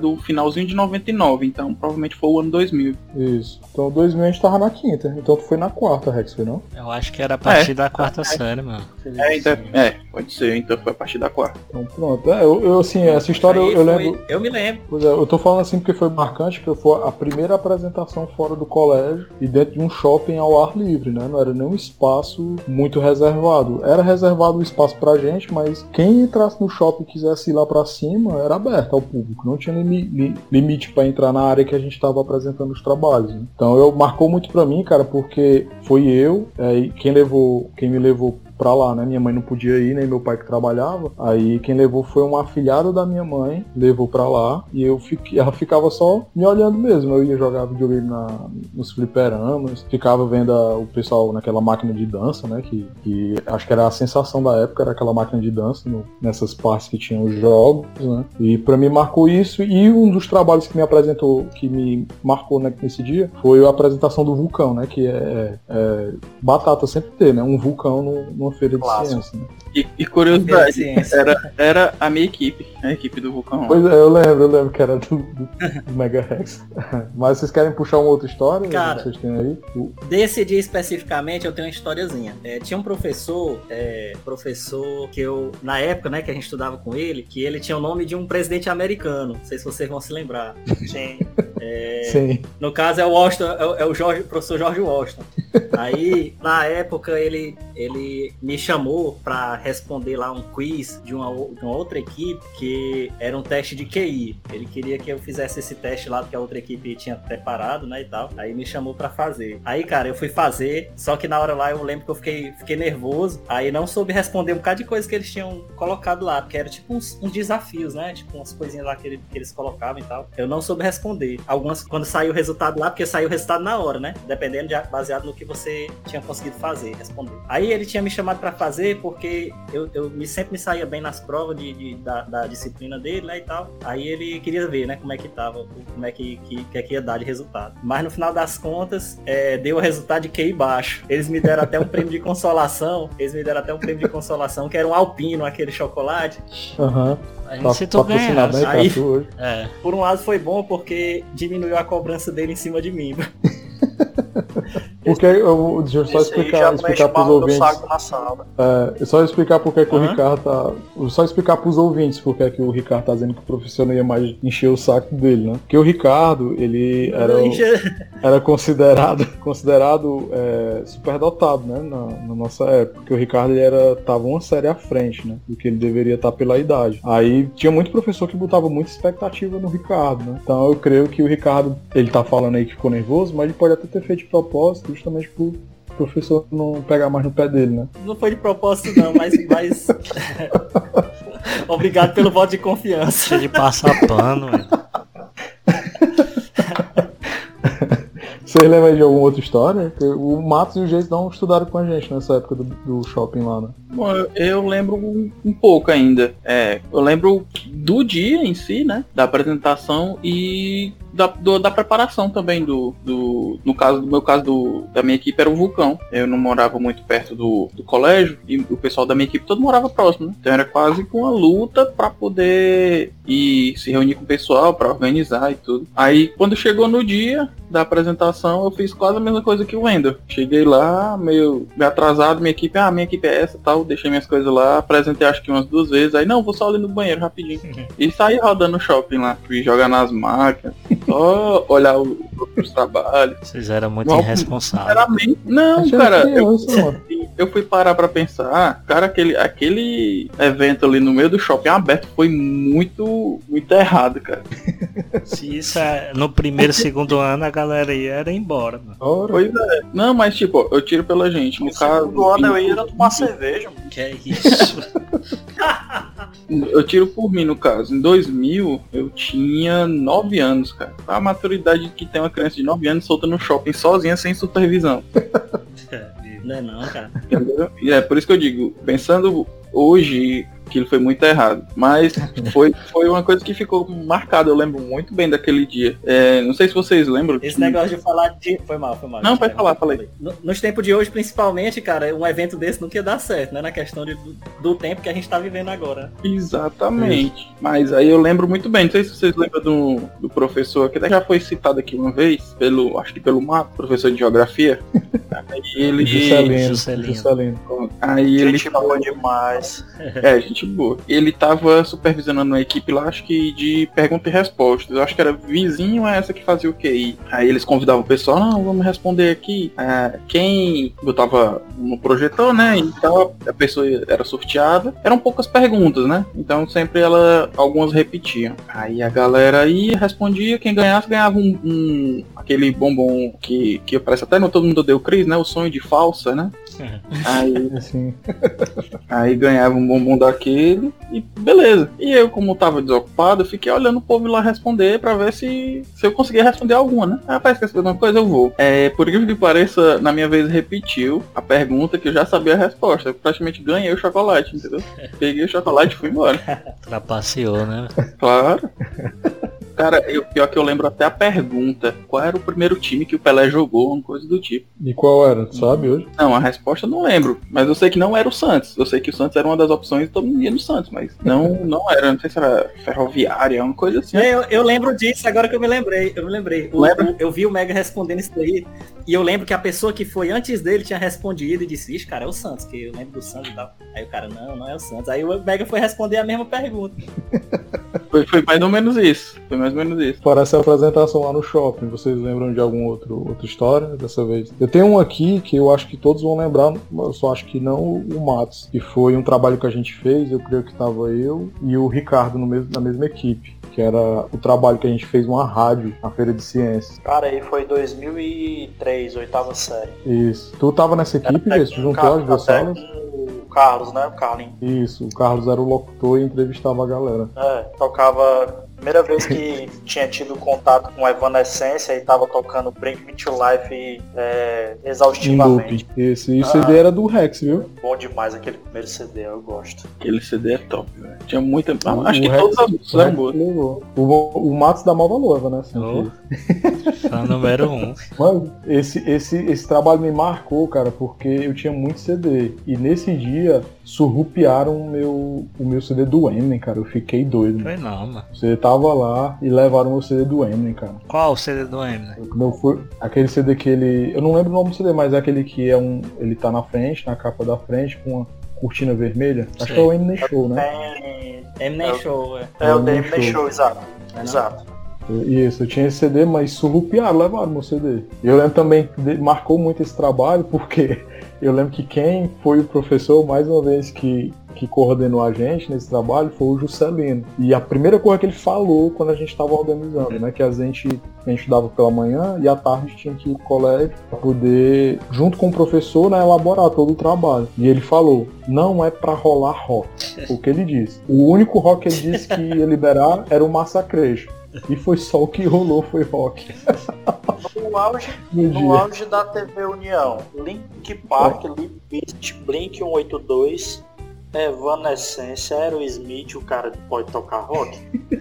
No finalzinho de 99, então provavelmente foi o ano 2000. Isso. Então 2000 a gente tava na quinta. Então tu foi na quarta, Rex, foi não? Eu acho que era a partir da quarta série, mano. É, então, é, pode ser, então foi a partir da quarta. Então pronto. É, eu, eu, assim, essa história eu, eu foi- lembro. Eu me lembro. Pois é, eu tô falando assim porque foi marcante, porque foi a primeira apresentação fora do colégio e dentro de um shopping ao ar livre, né? Não era nem um espaço muito reservado. Era reservado o espaço pra gente, mas quem entrasse no shopping e quisesse ir lá pra cima, era aberto ao público. Não tinha limi- li- limite pra entrar na área que a gente tava apresentando os trabalhos. né? Então eu marcou muito pra mim, cara, porque foi eu, é, quem levou, quem me levou pra lá, né? Minha mãe não podia ir, nem meu pai que trabalhava. Aí quem levou foi uma afilhada da minha mãe, levou pra lá e eu fiquei, ela ficava só me olhando mesmo. Eu ia jogar videogame na, nos fliperamas, ficava vendo a- o pessoal naquela máquina de dança, né? Que, que acho que era a sensação da época, era aquela máquina de dança no- nessas partes que tinham os jogos, né? E pra mim marcou isso e um dos trabalhos que me apresentou, que me marcou né, nesse dia, foi a apresentação do vulcão, né? Que é, é batata sempre ter, né? Um vulcão no- numa feira de Clássico. ciência. Né? E, e curiosidade, era, era a minha equipe, a equipe do Vulcão. Pois é, eu lembro, eu lembro que era do, do, do Mega Rex. (laughs) Mas vocês querem puxar uma outra história? Cara. que vocês têm aí? O- Desse dia especificamente, eu tenho uma historiazinha. É, tinha um professor, é, professor que eu, na época, né, que a gente estudava com ele, que ele tinha o nome de um presidente americano. Não sei se vocês vão se lembrar. Sim. Sim. No caso é o Washington, é o, é o Jorge, professor Jorge Washington. Aí, na época, ele, ele me chamou pra responder lá um quiz de uma, de uma outra equipe que era um teste de QI. Ele queria que eu fizesse esse teste lá que a outra equipe tinha preparado, né, e tal. Aí me chamou pra fazer. Aí, cara, eu fui fazer, só que na hora lá eu lembro que eu fiquei, fiquei nervoso. Aí não soube responder um bocado de coisa que eles tinham colocado lá, porque era tipo uns, uns desafios, né? Tipo umas coisinhas lá que, ele- que eles colocavam e tal. Eu não soube responder. Algumas, quando saiu o resultado lá, porque saiu o resultado na hora, né? Dependendo de, baseado no que você tinha conseguido fazer, responder. Aí ele tinha me chamado pra fazer porque eu, eu me, sempre me saía bem nas provas de, de- da, da disciplina dele, né, e tal. Aí ele queria ver, né, como é que tava, como é que, que, que, é que ia dar de resultado. Mas no final das contas, é, deu o resultado de QI baixo. Eles me deram até um prêmio de consolação, eles me deram até um prêmio de consolação, que era um alpino, aquele chocolate. Aham. Patrocinado, ganhasse. né, Aí-. É, Por um lado foi bom porque diminuiu a cobrança dele em cima de mim. (laughs) (laughs) Porque eu, deixa eu só Esse explicar, explicar mal no ouvintes. É, só explicar por que, que o Aham. Ricardo tá. Só explicar pros ouvintes por que, que o Ricardo tá dizendo que o professor não ia mais encher o saco dele, né? Porque o Ricardo, ele era, o- era considerado, (laughs) considerado é, superdotado, né? Na, na nossa época. Porque o Ricardo ele era, tava uma série à frente, né? Do que ele deveria estar pela idade. Aí tinha muito professor que botava muita expectativa no Ricardo, né? Então eu creio que o Ricardo, ele tá falando aí que ficou nervoso, mas ele pode até ter feito de propósito, justamente pro professor não pegar mais no pé dele, né? Não foi de propósito não, mas, mas... (laughs) (laughs) Obrigado pelo voto de confiança. Deixa de passar pano, velho. Vocês lembram de alguma outra história? O Matos e o Geis não estudaram com a gente nessa época do, do shopping lá, né? Bom, eu, eu lembro um, um pouco ainda. É, eu lembro do dia em si, né? Da apresentação e da, do- da preparação também do, do. No caso, do meu caso do, da minha equipe era o vulcão. Eu não morava muito perto do, do colégio e o pessoal da minha equipe todo morava próximo, né? Então era quase com uma luta pra poder ir se reunir com o pessoal, pra organizar e tudo. Aí quando chegou no dia da apresentação, eu fiz quase a mesma coisa que o Wendel. Cheguei lá, meio, atrasado, minha equipe, ah, minha equipe é essa tal, deixei minhas coisas lá, apresentei acho que umas duas vezes, aí não, vou só ali no banheiro rapidinho. (laughs) E saí rodando no shopping lá, fui jogar nas máquinas, só olhar o- os trabalhos. Vocês eram muito Não, irresponsáveis. Sinceramente, não, Achei cara, eu, mano. eu fui parar pra pensar, ah, cara, aquele, aquele evento ali no meio do shopping aberto foi muito, muito errado, cara. Se isso é no primeiro, segundo ano, a galera ia era embora, mano. Pois é. Não, mas tipo, eu tiro pela gente. No No caso, segundo ano eu ia tomar cerveja, mano. Que é isso? (laughs) (laughs) eu tiro por mim no caso. Em 2000, eu tinha 9 anos, cara. A maturidade que tem uma criança de 9 anos solta no shopping sozinha, sem supervisão. (laughs) Não é não, cara. Entendeu? E é por isso que eu digo, pensando hoje, aquilo foi muito errado. Mas (laughs) foi, foi uma coisa que ficou marcada, eu lembro muito bem daquele dia. É, não sei se vocês lembram. Esse que- negócio de falar de. Foi mal, foi mal. Não, pode falar, fala aí. No- Nos tempos de hoje, principalmente, cara, um evento desse nunca ia dar certo, né? Na questão de- do, do tempo que a gente tá vivendo agora. Exatamente. Mas aí eu lembro muito bem. Não sei se vocês lembram do, do professor que até já foi citado aqui uma vez, pelo, acho que pelo Mato, professor de geografia. (laughs) Aí ele. Juscelino. Juscelino. Juscelino. Aí ele Gente boa demais. É, gente boa. Ele tava supervisionando uma equipe lá, acho que de pergunta e respostas. Eu acho que era vizinho a essa que fazia o QI. Aí eles convidavam o pessoal, não, vamos responder aqui. Ah, quem botava no projetor, né? Então a pessoa era sorteada. Eram poucas perguntas, né? Então sempre ela, algumas repetiam. Aí a galera ia, respondia, quem ganhasse ganhava um, um- aquele bombom que, que parece até no Todo Mundo Deu Cris, né? O sonho de falsa, né? Aí (laughs) Assim, Aí ganhava um bombom e beleza. E eu, como tava desocupado, fiquei olhando o povo lá responder pra ver se, se eu conseguia responder alguma, né? Ah, parece que essa uma coisa eu vou. É, por incrível que pareça, na minha vez repetiu a pergunta que eu já sabia a resposta. Eu praticamente ganhei o chocolate, entendeu? (laughs) Peguei o chocolate e fui embora. Trapaceou, né? Claro. (laughs) Cara, eu, pior que eu lembro até a pergunta. Qual era o primeiro time que o Pelé jogou? Uma coisa do tipo. e qual era? Tu sabe hoje? Não, a resposta eu não lembro. Mas eu sei que não era o Santos. Eu sei que o Santos era uma das opções e todo mundo ia no Santos, mas não, (laughs) não era. Não sei se era ferroviária, uma coisa assim. Eu, eu lembro disso agora que eu me lembrei. Eu me lembrei. O- Lembra? o- eu vi o Mega respondendo isso daí. E eu lembro que a pessoa que foi antes dele tinha respondido e disse, Ixi, cara, é o Santos, que eu lembro do Santos e tal. Aí o cara, não, não é o Santos. Aí o Mega foi responder a mesma pergunta. (laughs) Foi, foi mais ou menos isso. Foi mais ou menos isso. Fora essa apresentação lá no shopping, vocês lembram de alguma outro, outra história dessa vez? Eu tenho um aqui que eu acho que todos vão lembrar, mas eu só acho que não o Matos. Que foi um trabalho que a gente fez, eu creio que estava eu e o Ricardo no mesmo, na mesma equipe. Que era o trabalho que a gente fez uma rádio na Feira de Ciências. Cara, aí foi 2003, oitava série. Isso. Tu tava nessa equipe, Era o juntou as duas salas? Carlos, né? O Carlin. Isso. O Carlos era o locutor e entrevistava a galera. É, tocava. Primeira vez que tinha tido contato com Evanescência e tava tocando Bring Me to Life é, exaustivamente. Esse. E o Ah. CD era do Rex, viu? Bom demais aquele primeiro CD, eu gosto. Aquele CD é top, velho. Tinha muita. O- acho que o Rex- todas as O Rex boas. levou. O, o Matos dá Malva Noiva, né? Que- Fã número um. Mano, esse, esse, esse trabalho me marcou, cara, porque eu tinha muito CD. E nesse dia, surrupiaram o meu, o meu CD do Eminem, cara. Eu fiquei doido. Foi não, mano. Você tava lá e levaram o CD do Eminem, cara. Qual o CD do Eminem? Eu fui, aquele CD que ele. Eu não lembro o nome do CD, mas é aquele que é um. Ele tá na frente, na capa da frente, com uma cortina vermelha. Acho que é o Eminem Show, né? Tem... Eminem É. Show, é. É o Eminem Show. Show, exato. É? Exato. Isso, eu tinha esse CD, mas surrupiaram, levaram meu CD. Eu lembro também que marcou muito esse trabalho, porque eu lembro que quem foi o professor, mais uma vez, que, que coordenou a gente nesse trabalho foi o Juscelino. E a primeira coisa que ele falou quando a gente estava organizando, né? Que a gente, a gente dava pela manhã e à tarde tinha que ir pro colégio para poder, junto com o professor, né, elaborar todo o trabalho. E ele falou, não é para rolar rock. O que ele disse. O único rock que ele disse que ia liberar era o Massacration. E foi só o que rolou, foi rock. No auge, (laughs) No no auge da TV União, Link Park, Limp Bizkit, Blink 182, Evanescence, Aerosmith, o cara pode tocar rock? (laughs)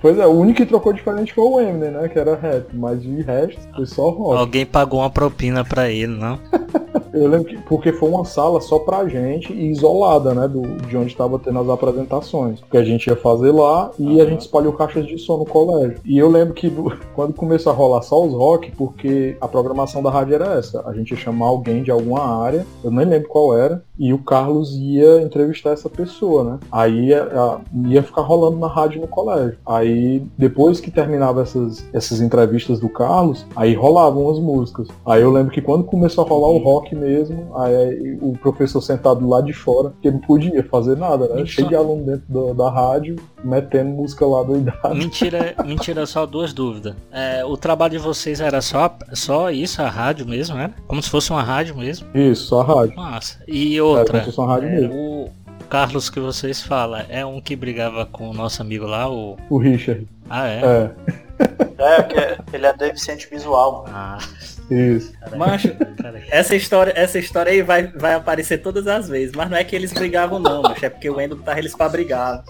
Pois é, o único que trocou diferente foi o Eminem, né? Que era rap, mas de resto foi só rock. Alguém pagou uma propina pra ele, não? (laughs) (laughs) Eu lembro que porque foi uma sala só pra gente e isolada, né? Do, de onde estava tendo as apresentações. Porque a gente ia fazer lá e a Aham. gente espalhou caixas de som no colégio. E eu lembro que do- (laughs) quando começou a rolar só os rock, porque a programação da rádio era essa. A gente ia chamar alguém de alguma área, eu nem lembro qual era, e o Carlos ia entrevistar essa pessoa, né? Aí a- a- ia ficar rolando na rádio no colégio. Aí depois que terminava essas, essas entrevistas do Carlos, aí rolavam as músicas. Aí eu lembro que quando começou a rolar o rock mesmo, aí o professor sentado lá de fora, que não podia fazer nada, né? Isso. Cheio de aluno dentro da, da rádio, metendo música lá doidada. Mentira, (laughs) mentira, só duas dúvidas. É, o trabalho de vocês era só, só isso, a rádio mesmo, né? Como se fosse uma rádio mesmo. Isso, só a rádio. Massa. E Era como outra, se fosse uma rádio é, mesmo. o Carlos que vocês falam é um que brigava com o nosso amigo lá, o. O Richard. Ah, é? É, É, porque ele é deficiente visual. mano. Ah, isso. Mancho, cara. essa história, essa história aí vai, vai aparecer todas as vezes, mas não é que eles brigavam não, mancho, é porque o Endo tava eles pra brigar.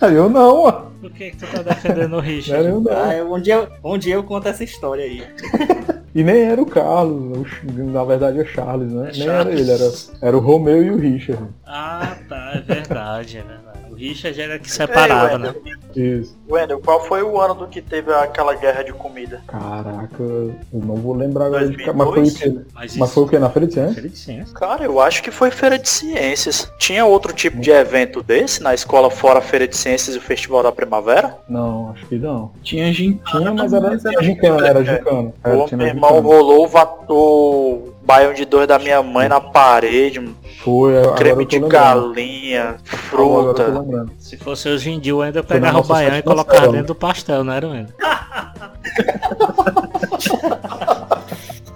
Aí (laughs) eu não, ó. Por que, que tu tá defendendo o Richard? eu não. Ah, eu- um, dia, eu- um dia eu conto essa história aí. (laughs) E nem era o Carlos, na verdade é Charles, né? É nem era Charles. ele, era, era o Romeu e o Richard. Ah, tá, é verdade, é verdade. O Richard era que separava, Ei, né? Wendel, Isso. Wendel, qual foi o ano do que teve aquela guerra de comida? Caraca, eu não vou lembrar agora de Mas foi o 2002? quê? Mas, Mas foi o que? Na Feira de Ciências? Feira de ciência. Cara, eu acho que foi feira de ciências. Tinha outro tipo de evento desse na escola fora a feira de ciências e o festival da primavera? Não, acho que não. Tinha gincana, Tinha, mas era, era gincana, era gincana. Era, Ô, tinha meu irmão gincana. rolou o, o baião de dois da minha mãe na parede, Foi, creme de galinha, fruta. Se fosse hoje em dia, eu ainda pegava o baião e colocava dentro do pastel, não era ainda?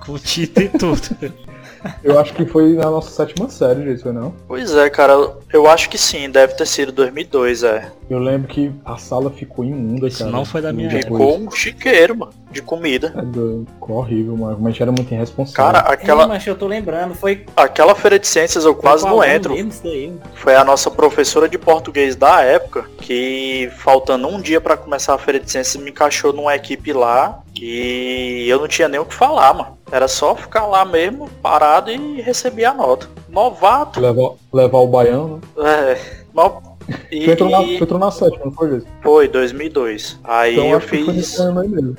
Com tinta e tudo. Eu acho que foi na nossa sétima série, gente, foi não? Pois é, cara, eu acho que sim, deve ter sido 2002, é. Eu lembro que a sala ficou imunda, Isso cara. não foi da minha. Ficou um chiqueiro, mano, de comida. É Ficou horrível, mano. Mas era muito irresponsável. Cara, Aquela... aquela, mancho, eu tô lembrando, foi aquela feira de ciências eu quase não entro. daí? Foi a nossa professora de português da época que, faltando um dia pra começar a feira de ciências, me encaixou numa equipe lá e eu não tinha nem o que falar, mano. Era só ficar lá mesmo, parado e receber a nota. Novato, levar, levar o baião, né? é. no- E, Tu entrou, na, tu entrou na sétima, não foi isso? foi 2002. Aí Então eu fiz,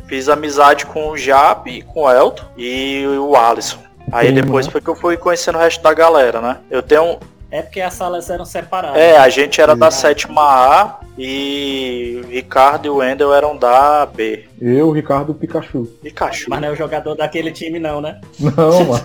fiz amizade com o Jap, com o Elton e o Alisson. Aí Sim, depois né? foi que eu fui conhecendo o resto da galera, né? Eu tenho, É porque as salas eram separadas. É, a gente era da sétima A e o Ricardo e o Wendel eram da B. Eu, Ricardo Pikachu. Pikachu. Mas não é o jogador daquele time não, né? Não, mano.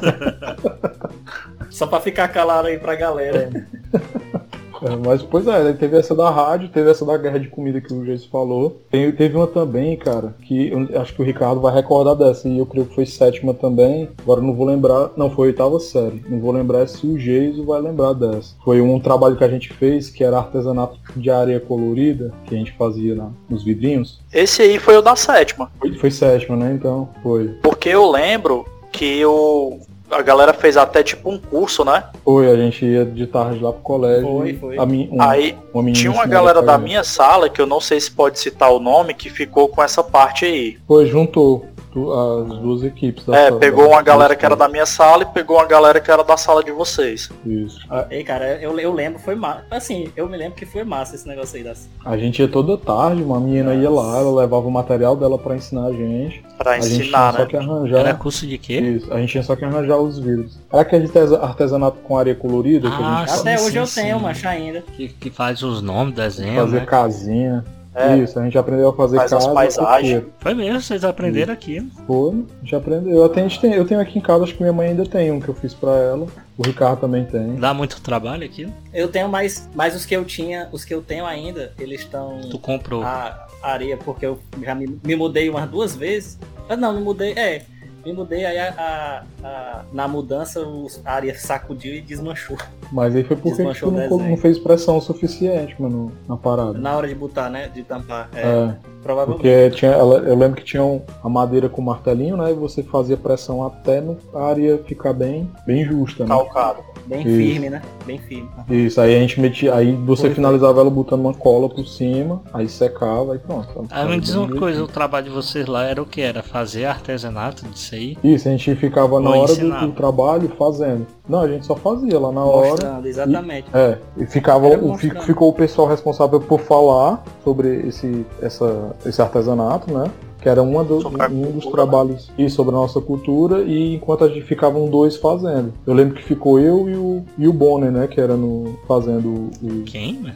(laughs) Só pra ficar calado aí pra galera. (laughs) É, mas, pois é, aí teve essa da rádio, teve essa da guerra de comida que o Jesus falou. Tem- teve uma também, cara, que eu acho que o Ricardo vai recordar dessa, e eu creio que foi sétima também. Agora eu não vou lembrar, não, foi oitava série. Não vou lembrar se o Jesus vai lembrar dessa. Foi um trabalho que a gente fez, que era artesanato de areia colorida, que a gente fazia na- nos vidrinhos. Esse aí foi o da sétima. Foi, foi sétima, né? Então, foi. Porque eu lembro que o, a galera fez até tipo um curso, né? Foi, a gente ia de tarde lá pro colégio. Foi, foi. A mi, um, Aí uma tinha uma galera da minha sala, que eu não sei se pode citar o nome, que ficou com essa parte aí. Foi, juntou. Du- as duas equipes. Da É, sala- pegou da- uma galera que era da minha sala e pegou uma galera que era da sala de vocês. Isso. A, Ei, cara, eu, eu lembro, foi massa. Assim, eu me lembro que foi massa esse negócio aí das. a gente ia toda tarde, uma menina ia lá, ela levava o material dela pra ensinar a gente. Pra a gente tinha ensinar, só né? que arranjar. Era curso de quê? Isso, a gente tinha só que arranjar os vidros. Era aquele artesa- artesanato com areia colorida que Ah, a gente Até sim, hoje eu sim, tenho, sim. macho, ainda. Que, que faz os nomes, desenho, fazia né? casinha. É. Isso, a gente aprendeu a fazer Faz as casa. paisagens. porque Foi mesmo, vocês aprenderam aquilo. Foi, a gente aprendeu. Até a gente tem, eu tenho aqui em casa, acho que minha mãe ainda tem um que eu fiz pra ela. O Ricardo também tem. Dá muito trabalho aquilo. Eu tenho mais, mais os que eu tinha, os que eu tenho ainda, eles estão Tu comprou. a areia, porque eu já me, me mudei umas duas vezes. Ah, não, me mudei, é. Me mudei aí a, a- a- na mudança a areia sacudiu e desmanchou. Mas aí foi porque tu Desmanchou o não, não fez pressão suficiente, mano, na parada. Na hora de botar, né? De tampar. É, É, provavelmente. porque tinha, ela, eu lembro que tinha um- a madeira com martelinho, né? E você fazia pressão até no, a área ficar bem, bem justa, né? Calcado. Bem Isso. firme, né? Bem firme. Isso, aí a gente metia, aí você Foi. finalizava ela botando uma cola por cima, aí secava, aí pronto. Ela Ah, me diz bem uma coisa, o direitinho. trabalho de vocês lá era o que? Era fazer artesanato disso aí? Isso, a gente ficava na Ou hora do, do trabalho fazendo. Não, a gente só fazia lá na hora. Mostrando, exatamente. É, e ficava o, ficou o pessoal responsável por falar sobre esse, essa, esse artesanato, né? Que era uma do- um dos cultura, trabalhos e sobre a nossa cultura, e enquanto a gente ficavam dois fazendo. Eu lembro que ficou eu e o, e o Bonner, né? Que era no, fazendo o, Quem? né?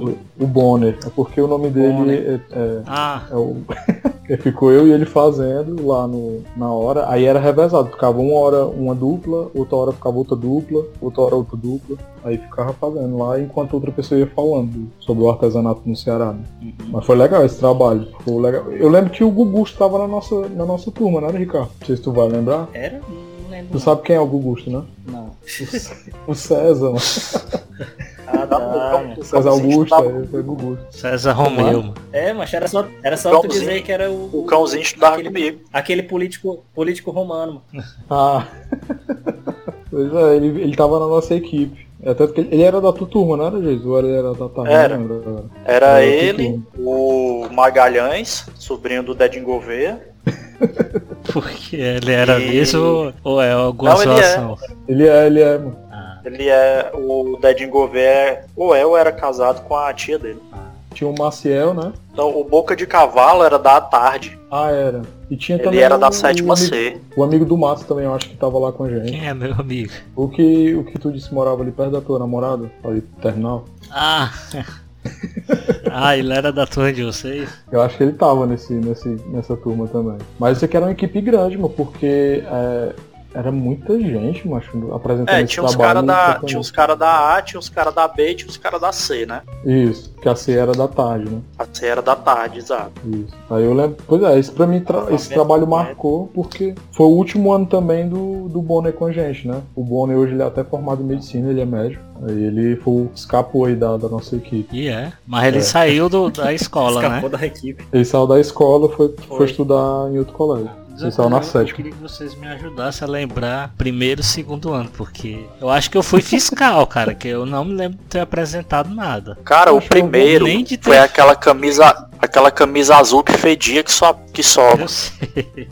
o, o Bonner. É porque o nome dele é, é- Ah, é o. (laughs) ficou eu e ele fazendo lá no, na hora. Aí era revezado, ficava uma hora uma dupla, outra hora ficava outra dupla, outra hora outra dupla. Aí ficava fazendo lá enquanto outra pessoa ia falando sobre o artesanato no Ceará. né? Mas foi legal esse trabalho. Foi legal. Eu lembro que o Gugusto estava na nossa, na nossa turma, né, Ricardo? Não sei se tu vai lembrar. Era? Não lembro. Tu sabe quem é o Gugusto, né? Não. O César, mano. (laughs) Ah, Dá tá. O César Augusto, é, foi Gugusto. César Romeu, mano. É, mas era só, era só tu dizer que era o. O cãozinho estudava aquele, comigo. aquele político, político romano. Ah. (laughs) pois é, ele, ele tava na nossa equipe. É tanto que ele, era da tua turma, não era, Jesus? Ou ele era da tarde? Era. Era Era ele, o Magalhães, sobrinho do Dedinho Gouveia. (laughs) Porque ele era E- mesmo ou- é alguma Não, ele é. situação? Ele é, ele é, mano. Ah, Ele é. O Dedinho Gouveia ou é ou era casado com a tia dele. Tinha o Maciel, né? Então o Boca de Cavalo era da tarde. Ah, era. E tinha Ele também era o, da sétima o amigo, C. o amigo do Márcio também, eu acho que tava lá com a gente. quem é meu amigo? O que, o que tu disse morava ali perto da tua namorada, ali no terminal. Ah, (laughs) ah, ele era da turma de vocês? Eu acho que ele tava nesse, nesse, nessa turma também. Mas isso aqui era uma equipe grande, mano, porque é, era muita gente, macho, apresentando É, esse tinha uns trabalho. caras da, tinha uns cara da A, tinha uns caras da B, tinha uns caras da C, né? Isso, que a C era da tarde, né? A C era da tarde, exato. Isso. Aí eu lembro. Pois é, esse pra mim tra- esse trabalho marcou porque foi o último ano também do, do Bonner com a gente, né? O Bonner hoje ele é até formado em medicina, ele é médico. Aí ele foi, o- escapou aí da, da nossa equipe. E é. Mas ele É. saiu do- da (laughs) escola, né? Escapou da equipe. Ele saiu da escola foi, foi. Foi. estudar em outro colégio. Saiu na eu, eu queria que vocês me ajudassem a lembrar primeiro e segundo ano, porque eu acho que eu fui fiscal, (laughs) cara, que eu não me lembro de ter apresentado nada. Cara, o primeiro nem de ter- foi aquela camisa, aquela camisa azul que fedia que só que sobra. Eu sei,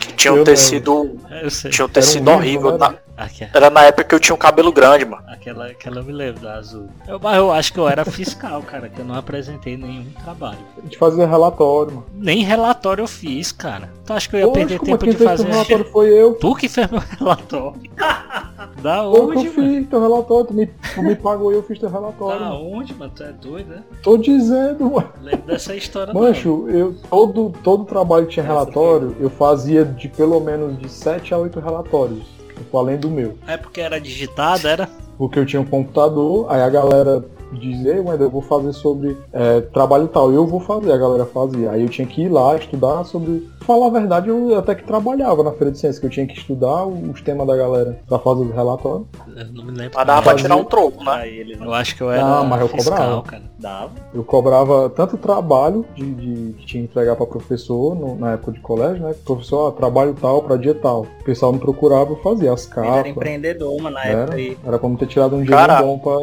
Que tinha um Eu tecido, eu sei. tinha um um tecido horrível. né? na- Aquela, era na época que eu tinha um cabelo grande, mano. aquela, aquela eu me lembro da azul. Eu, mas eu acho que eu era fiscal, cara, que eu não apresentei nenhum trabalho. A gente fazia relatório, mano. Nem relatório eu fiz, cara. Tu acha que eu ia Poxa, perder tempo quem de fez fazer? teu relatório foi eu. Tu que fez meu relatório. (laughs) da Foi eu que onde, eu mano? fiz teu relatório. Tu me, tu me pagou e eu fiz teu relatório. Da mano. onde, mano? Tu é doido, né? Tô dizendo, mano. Lembro dessa história não. Mancho, eu, todo, todo trabalho que tinha Essa relatório, eu fazia de pelo menos de 7 a 8 relatórios. Tipo, além do meu. É porque era digitado, era? Porque eu tinha um computador, aí a galera dizia, eu ainda vou fazer sobre é, trabalho tal. Eu vou fazer, a galera fazia. Aí eu tinha que ir lá estudar sobre. Falar a verdade, eu até que trabalhava na Feira de Ciência, que eu tinha que estudar os temas da galera pra fazer os relatórios. Eu não me lembro. Mas dava pra tirar um troco, né? Pra ele, né? Eu acho que eu era Ah, mas eu fiscal, cobrava. cara. Dava. Eu cobrava tanto trabalho de, de- que tinha que entregar para professor no- na época de colégio, né? Professor, ó, trabalho tal para dia tal. O pessoal me procurava, eu fazia as Ele era empreendedor, mano, na Era, época aí. era pra me ter tirado um dinheiro bom pra.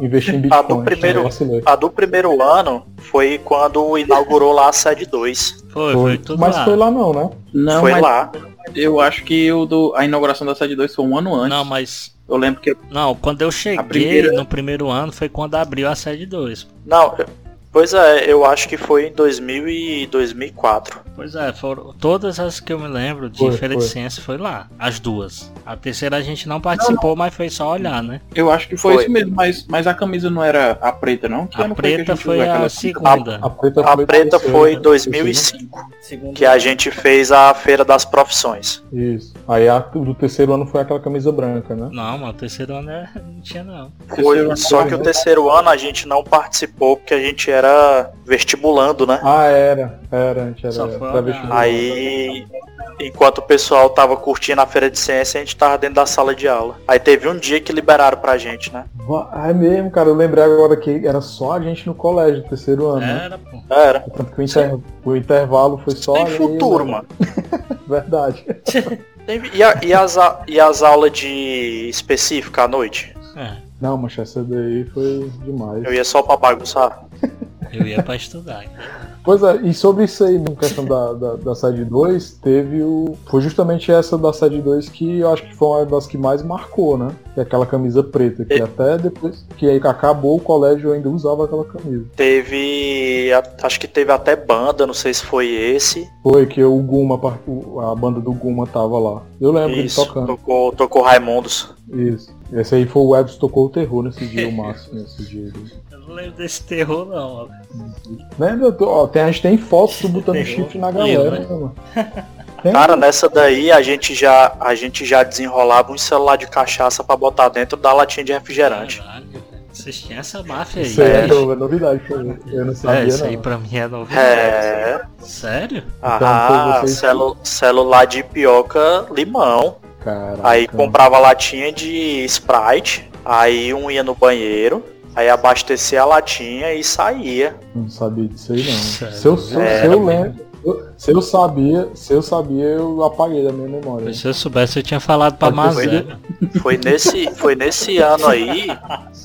Investir em A Bitcoin. do primeiro- Eu vacilei. A do primeiro ano foi quando inaugurou lá a sede 2. Foi, foi, Foi. tudo Mas lá. foi lá não, né? Não, foi mas lá. eu acho que o do, a inauguração da sede 2 foi um ano antes. Não, mas. Eu lembro que Não, quando eu cheguei primeira- no primeiro ano foi quando abriu a sede 2. Não, pois é, eu acho que foi em 2000 e 2004. Pois é, foram todas as que eu me lembro de Foi, Feira de foi. Ciência foi lá. As duas. A terceira a gente não participou, mas foi só olhar, né? eu acho que foi, Foi. isso mesmo, mas, mas a camisa não era a preta, não? Que A ano preta foi aquela a segunda. A preta A foi preta foi em né? 2005, Segundo que a gente fez a Feira das Profissões. Isso. Aí a do terceiro ano foi aquela camisa branca, né? Não, mas o terceiro ano é- não tinha não. Foi, só que o né? terceiro ano a gente não participou porque a gente era vestibulando, né? Ah, era. Era, a gente era pré-vestibular. Aí, enquanto o pessoal tava curtindo a feira de ciência, a gente tava dentro da sala de aula. Aí teve um dia que liberaram pra gente, né? Ah, é mesmo, cara. Eu lembrei agora que era só a gente no colégio, terceiro ano, né? Era, pô. Era. Tanto que o, inter- o intervalo foi só. Tem futuro, né? mano. (laughs) Verdade. (laughs) Tem- E, a- e as, a- e as aulas de específica à noite? É, Não, mas essa daí foi demais. Eu ia só pra bagunçar. (laughs) eu ia pra estudar. Pois é, e sobre isso aí, na questão da, da, da sede 2, teve o. Foi justamente essa da sede 2 que eu acho que foi uma das que mais marcou, né? Que é aquela camisa preta, que E- até depois que aí acabou o colégio eu ainda usava aquela camisa. Teve. a- Acho que teve até banda, não sei se foi esse. Foi que o Guma, a banda do Guma tava lá. Eu lembro ele Isso. tocando. Tocou, tocou Raimundos. Isso. Esse aí foi o Webs tocou o terror nesse dia, o (laughs) máximo nesse dia. Não lembro desse terror não. ó. Né? Ó, tem, a gente tem fotos do botando Terror. chifre na galera, né? né, Cara, nessa daí a gente já, a gente já desenrolava um celular de cachaça pra botar dentro da latinha de refrigerante. Caralho. Vocês tinham essa máfia aí. Isso aí é novo, é novidade pra mim. Eu não É, sabia, isso aí não. pra mim é novidade. É. Sério? Ah, celu- celular de pioca limão. Caraca. Aí comprava latinha de Sprite, aí um ia no banheiro, aí abastecia a latinha e saía. Não sabia disso aí, não. Sério? Se eu, se, eu- É, se eu lembro. Se eu sabia, se eu sabia, eu apaguei da minha memória. Se eu soubesse, eu tinha falado pra ter Mazé. Foi nesse, foi nesse ano aí,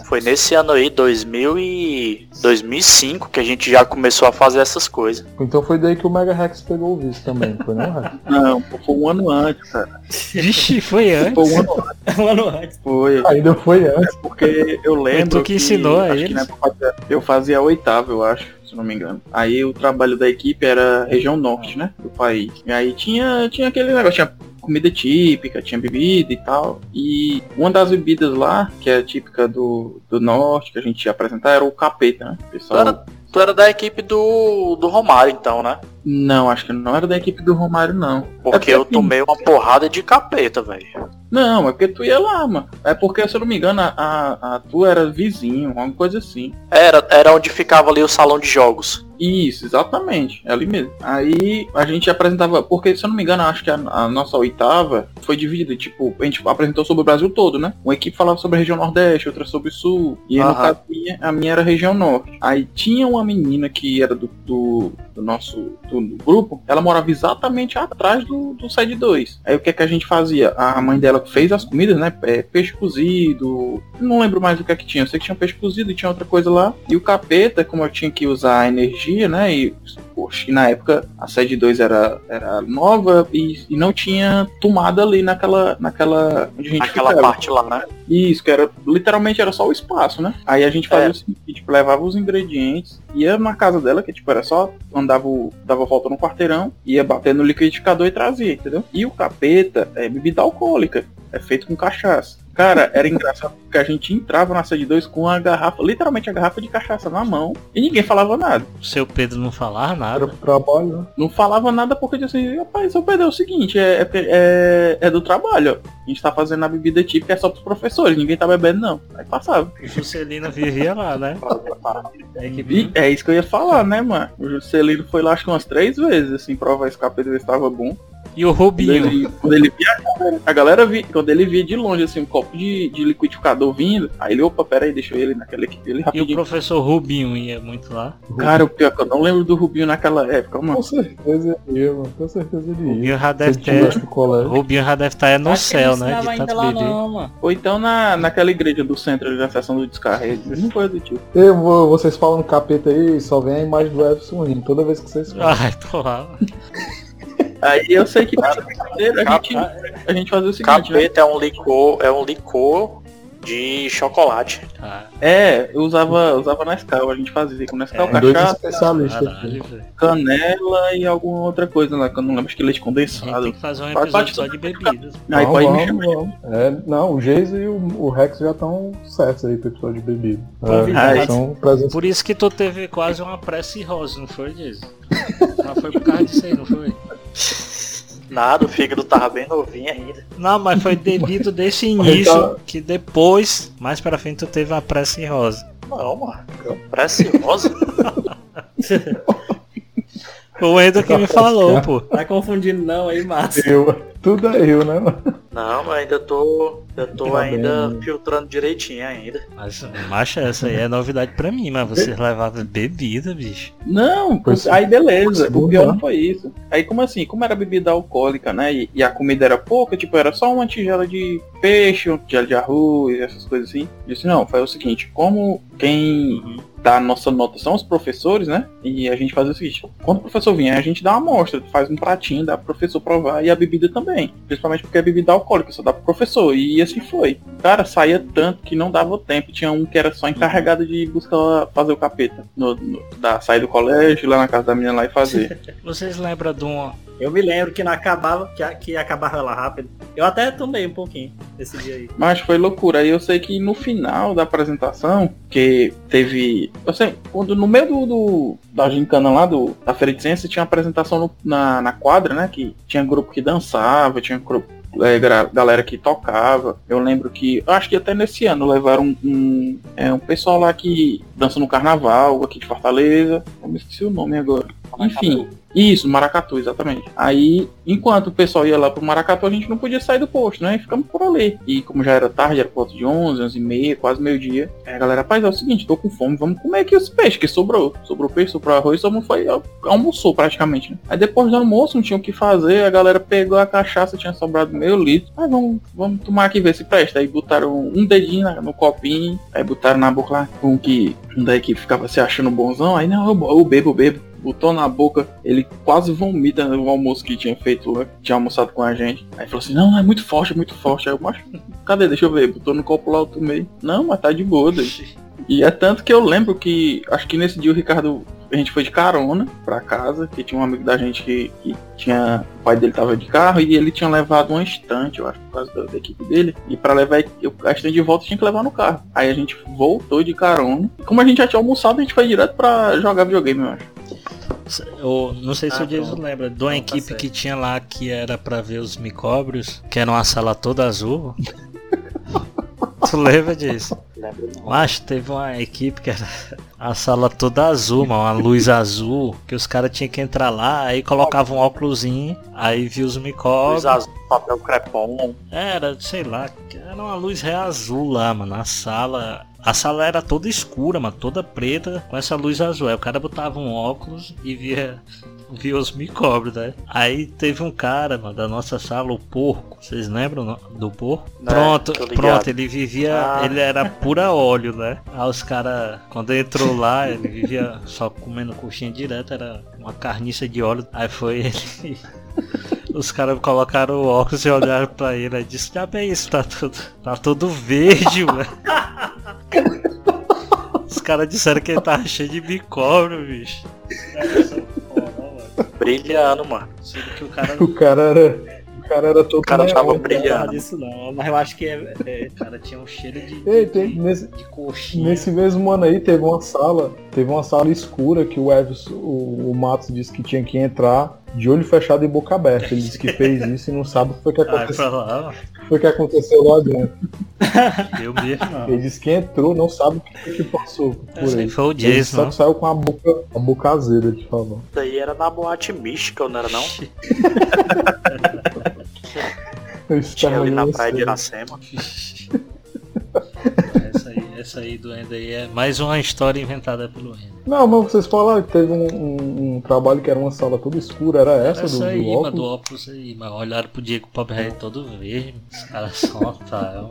foi nesse ano aí, 2000 e 2005, que a gente já começou a fazer essas coisas. Então foi daí que o Mega Rex pegou o visto também, foi não, Rex? (laughs) Não, foi um ano antes, cara. Vixe, foi antes. Foi um ano antes. (laughs) Um ano antes. Foi. Ainda foi antes. Porque eu lembro. tu que ensinou a que eles. eu fazia- eu fazia a oitava, eu acho, se não me engano. Aí o trabalho da equipe era região norte, né? Do país. E aí tinha, tinha aquele negócio, tinha comida típica, tinha bebida e tal. E uma das bebidas lá, que é típica do, do norte, que a gente ia apresentar, era o capeta, né? O Tu Pessoal, era, tu era da equipe do, do Romário, então, né? Não, acho que não era da equipe do Romário, não. Porque É eu tomei uma porrada de capeta, velho. Não, é porque tu ia lá, mano. É porque, se eu não me engano, a, a, a tua era vizinho, uma coisa assim. Era, era onde ficava ali o salão de jogos. Isso, exatamente. É ali mesmo. Aí a gente apresentava, porque se eu não me engano, acho que a, a nossa oitava foi dividida, tipo, a gente apresentou sobre o Brasil todo, né? Uma equipe falava sobre a região Nordeste, outra sobre o Sul. E aí, no caso, a minha, a minha era a região Norte. Aí tinha uma menina que era do, do, do nosso do, do grupo, ela morava exatamente atrás do, do sede 2. Aí o que é que a gente fazia? A mãe dela fez as comidas, né? É, peixe cozido, não lembro mais o que é que tinha. Eu sei que tinha peixe cozido e tinha outra coisa lá. E o capeta, como eu tinha que usar a energia, né? E, poxa, e na época a sede 2 era, era nova e, e não tinha tomada ali naquela. naquela. onde a gente Naquela ficava. parte lá, né? Isso, que era literalmente era só o espaço, né? Aí a gente fazia É. o seguinte, tipo, levava os ingredientes, ia na casa dela, que tipo, era só andava, dava volta no quarteirão, ia bater no liquidificador e trazia, entendeu? E o capeta é bebida alcoólica, é feito com cachaça. Cara, era engraçado porque a gente entrava na sede 2 com a garrafa, literalmente a garrafa de cachaça na mão, e ninguém falava nada. O seu Pedro não falava Era nada. pro trabalho, né? Não falava nada porque disse assim, rapaz, eu perdi o seguinte, é, é, é, é do trabalho, ó. A gente tá fazendo a bebida típica, é só pros professores, ninguém tá bebendo não. Aí passava. O Juscelino vivia lá, né? (laughs) E é isso que eu ia falar, né, mano? O Juscelino foi lá acho que umas três vezes, assim, provar esse capeta ver se tava bom. E o Quando Rubinho. ele, quando ele via a galera, a galera via, quando ele via de longe, assim, um copo de, de liquidificador vindo, aí ele, opa, pera aí, deixa ele naquela equipe ele E o rapidinho. professor Rubinho ia muito lá. Cara, o pior é que eu não lembro do Rubinho naquela época, mano. Com certeza ele ia, mano. Com certeza ele ia. Rubinho já deve ter. Rubinho já deve estar é no Acho que céu, ele né? De ainda tanto lá não, mano. Ou então na, naquela igreja do centro da seção do descarrego. Não coisa do tipo. Eu vou, vocês falam capeta aí, só vem a imagem do Everson rindo toda vez que vocês falam. (laughs) Ai, tô lá. Aí eu sei que nessa brincadeira a gente, a gente fazia o seguinte, né? Capeta é um licor, é um licor de chocolate. Ah, É, eu usava, usava Nescau, a gente fazia com Nescau, É, cachaça, velho. canela e alguma outra coisa lá, que eu não lembro, acho que leite condensado. tem que fazer um episódio só de bebidas. Aí Não, pode me vamos, chamar. vamos. É, não, o Geis e o, o Rex já estão certos aí pro episódio de bebida. É, são presença Por isso que tu teve quase uma prece rosa, não foi, Jason? Mas (laughs) foi por causa disso aí, não foi? Nada, o fígado tava bem novinho ainda. Não, mas foi devido desse Então- início que depois, mais pra frente, tu teve uma prece rosa. Não, mano. Parece rosa. O Endo que me falou, pô. Tá confundindo não aí, Márcio. eu. Tudo é eu, né, mano? Não, mas ainda tô. Eu tô Tá ainda bem. filtrando direitinho ainda. Mas, macho, essa aí é novidade pra mim, mas vocês levavam bebida, bicho. Não, Foi aí beleza, o pior não foi isso. Aí como assim, como era bebida alcoólica, né, e, e a comida era pouca, tipo, era só uma tigela de peixe, uma tigela de arroz, essas coisas assim. Eu disse, não, foi o seguinte, como quem dá a nossa nota são os professores, né, e a gente faz o seguinte, quando o professor vier, a gente dá uma amostra, faz um pratinho, dá pro professor provar, e a bebida também. Principalmente porque é bebida alcoólica, só dá pro professor, e assim foi. Cara, saía tanto que não dava tempo. Tinha um que era só encarregado de buscar fazer o capeta. No, no- da, sair do colégio, ir lá na casa da menina lá e fazer. (laughs) Vocês lembram de uma. Eu me lembro que não acabava, que, a- que acabava ela rápido. Eu até tomei um pouquinho esse dia aí. Mas foi loucura. Aí eu sei que no final da apresentação, que teve. Eu sei, quando no meio do, do- da gincana lá, do, da Feira de Ciência, tinha uma apresentação no- na, na quadra, né? Que tinha grupo que dançava, tinha grupo. é, galera que tocava. Eu lembro que. Acho que até nesse ano levaram um, um, é, um pessoal lá que dança no carnaval, aqui de Fortaleza. Eu me esqueci o nome agora. Enfim, isso, Maracatu, exatamente. Aí, enquanto o pessoal ia lá pro Maracatu, a gente não podia sair do posto, né? E ficamos por ali. E como já era tarde, era por de 11, 11 e meia, quase meio-dia. Aí a galera, rapaz, é o seguinte, tô com fome, vamos comer aqui os peixes que sobrou. Sobrou peixe, sobrou arroz, mundo foi, al- almoçou praticamente, né? Aí depois do almoço, não tinha o que fazer, a galera pegou a cachaça, tinha sobrado meio litro. Aí vamos, vamos tomar aqui, ver se presta. Aí botaram um dedinho no copinho, aí botaram na boca lá, com que um da equipe ficava se achando bonzão. Aí, não, eu, eu bebo, eu bebo botou na boca, ele quase vomita no almoço que tinha feito tinha almoçado com a gente. Aí falou assim, não, é muito forte, é muito forte. Aí eu, mas cadê? Deixa eu ver. Botou no copo lá, eu tomei. Não, mas tá de boa, daí. E é tanto que eu lembro que, acho que nesse dia o Ricardo, a gente foi de carona pra casa, que tinha um amigo da gente que, que tinha, o pai dele tava de carro e ele tinha levado uma estante, eu acho, por causa da, da equipe dele. E pra levar eu- a estante de volta tinha que levar no carro. Aí a gente voltou de carona. Como a gente já tinha almoçado, a gente foi direto pra jogar videogame, eu acho. Eu não sei se Ah, o Jason pronto. lembra de uma Não, tá equipe que tinha lá que era pra ver os micóbrios, que era uma sala toda azul. Tu lembra disso? Lembro não. Teve uma equipe que era a sala toda azul, mano, uma luz azul, que os caras tinham que entrar lá, aí colocavam um óculosinho, aí via os micóbrios. Luz azul, papel crepom. Era, sei lá, era uma luz real azul lá, mano, na sala. A sala era toda escura, mano, toda preta, com essa luz azul. Aí o cara botava um óculos e via, via os micóbrios, né? Aí teve um cara, mano, da nossa sala, o porco. Vocês lembram do porco? Né, Pronto, pronto, ele vivia, Ah. ele era pura óleo, né? Aí os caras, quando entrou lá, ele vivia só comendo coxinha direto, era uma carniça de óleo. Aí foi ele. (laughs) Os caras colocaram o óculos e olharam pra ele e disse, já bem isso, tá tudo, tá tudo verde, mano. Os caras disseram que ele tava cheio de micóbrio, bicho. Brilhando, mano. Sendo que o cara (laughs) O cara era. O cara era todo. O cara tava Não brilhando. disso não, mas eu acho que é, é- O cara tinha um cheiro de, Ei, de, tem- de, nesse, de coxinha. nesse mesmo ano aí teve uma sala. Teve uma sala escura que o Everson, o, o Matos disse que tinha que entrar de olho fechado e boca aberta. Ele disse que fez isso e não sabe o que foi que (laughs) aconteceu, mano. foi que aconteceu lá dentro. Eu mesmo não. Ele disse que entrou, não sabe o que, foi que passou por Esse aí foi o Ele Jason, só não? que saiu com a boca, a boca azeda, ele falou. Isso aí era na boate mística, não era não? (laughs) Eu Tinha ali na praia de isso. Iracema. Essa aí, Essa aí do Ender aí é mais uma história inventada pelo Ender. Não, mas vocês falaram que teve um, um- um trabalho que era uma sala toda escura, era essa, Essa do, aí, do mas do óculos? óculos aí, mas olharam pro Diego Pophead todo verde, os caras são otários.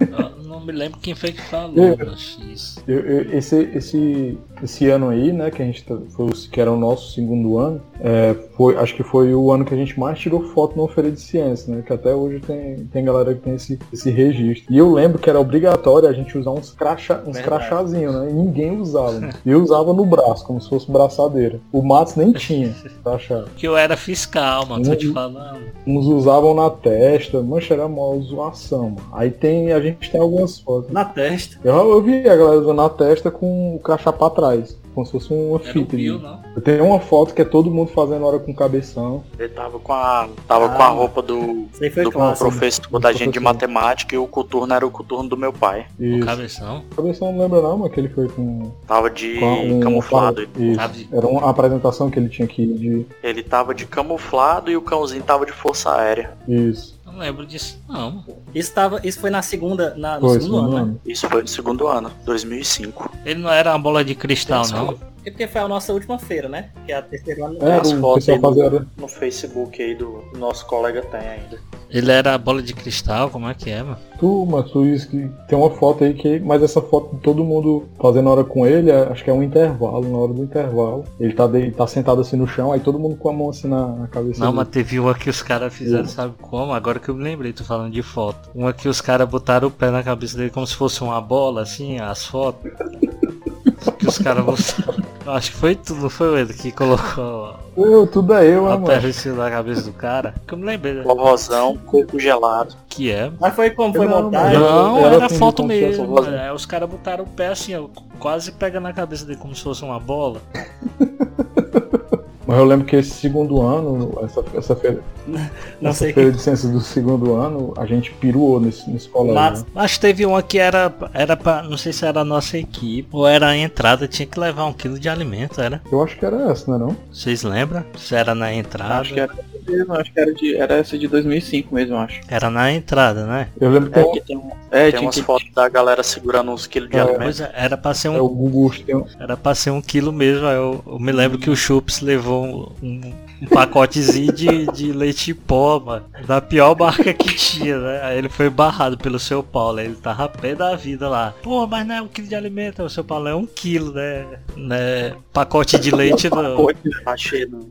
Eu não me lembro quem foi que falou, É. mas isso. Eu- eu- esse, esse, esse ano aí, né, que a gente tá- foi, que era o nosso segundo ano, é, foi, acho que foi o ano que a gente mais tirou foto no Feira de Ciência, né? Que até hoje tem, tem galera que tem esse, esse registro. E eu lembro que era obrigatório a gente usar uns, crachá, uns Verdade. crachazinhos, né? E ninguém usava. né? Eu usava no braço, como se fosse braçadeira. O Matos nem tinha crachá. Que eu era fiscal, mano, tô te falando. Uns usavam na testa, mancha era mó zoação, mano. Aí tem, a gente tem algumas fotos. Na testa. Eu, eu vi a galera usando na testa com o crachá pra trás, como se fosse uma o fita. de- tenho uma foto que é todo mundo fazendo hora com cabeção. Ele tava com a, tava com a Ah. roupa do, do clássico. professor da gente de matemática e o coturno era o coturno do meu pai. O Isso. cabeção. Cabeção não lembra não, mas que ele foi com, Tava de com um camuflado. Isso. Sabe? Era uma apresentação que ele tinha que ir de. Ele tava de camuflado e o cãozinho tava de força aérea. Isso. Não lembro disso, não. Isso, tava, isso foi na segunda, na, no Foi, segundo ano, né? ano. Isso foi no segundo ano, 2005. Ele não era uma bola de cristal, não. É porque foi a nossa última feira, né? Que é a terceira ano. Era As fotos fazia. no, no Facebook aí do, do nosso colega tem ainda. Ele era a bola de cristal, como é que é, mano? Tu, mas tu disse que tem uma foto aí que. Mas essa foto de todo mundo fazendo hora com ele, é- acho que é um intervalo, na hora do intervalo. Ele tá, de- tá sentado assim no chão, aí todo mundo com a mão assim na, na cabeça. Não, dele. mas teve uma que os caras fizeram, Uhum. sabe como? Agora que eu me lembrei, tô falando de foto. Uma que os caras botaram o pé na cabeça dele como se fosse uma bola, assim, as fotos. (laughs) que os caras botaram. Eu Acho que foi tu, não foi o Edu que colocou Eu, tudo é eu, né, a mano? terra em cima da cabeça do cara? Que eu me lembrei, né? Forrozão, coco gelado. Que é. Mas foi como? Foi Não, montagem? Não, era era foto mesmo. é, os caras botaram o pé assim, ó, quase pega na cabeça dele como se fosse uma bola. (laughs) Mas eu lembro que esse segundo ano, essa, essa feira, Não sei. feira de ciências do segundo ano, a gente piruou nesse, nesse colégio. Mas- né? Acho que teve uma que era, era pra, não sei se era a nossa equipe ou era a entrada, tinha que levar um quilo de alimento, era? Eu acho que era essa, né não? Vocês lembram? Se era na entrada? Acho que era mesmo, acho que era, de, era essa de 2005 mesmo, eu acho. Era na entrada, né? Eu lembro que É, tem, que tem, É, tem tinha umas que... fotos da galera segurando uns quilos de É. alimento. É, era pra ser é, o um, Gugu tem, um- era pra ser um quilo mesmo. Eu, eu me lembro que o Chups levou um, um pacotezinho de, de leite em pó, mano. Da pior marca que tinha, né? Aí ele foi barrado pelo seu Paulo. Aí ele tava pé da vida lá. Pô, mas não é um quilo de alimento. O seu Paulo é um quilo, né? né? Pacote de leite não. Tá cheio. não.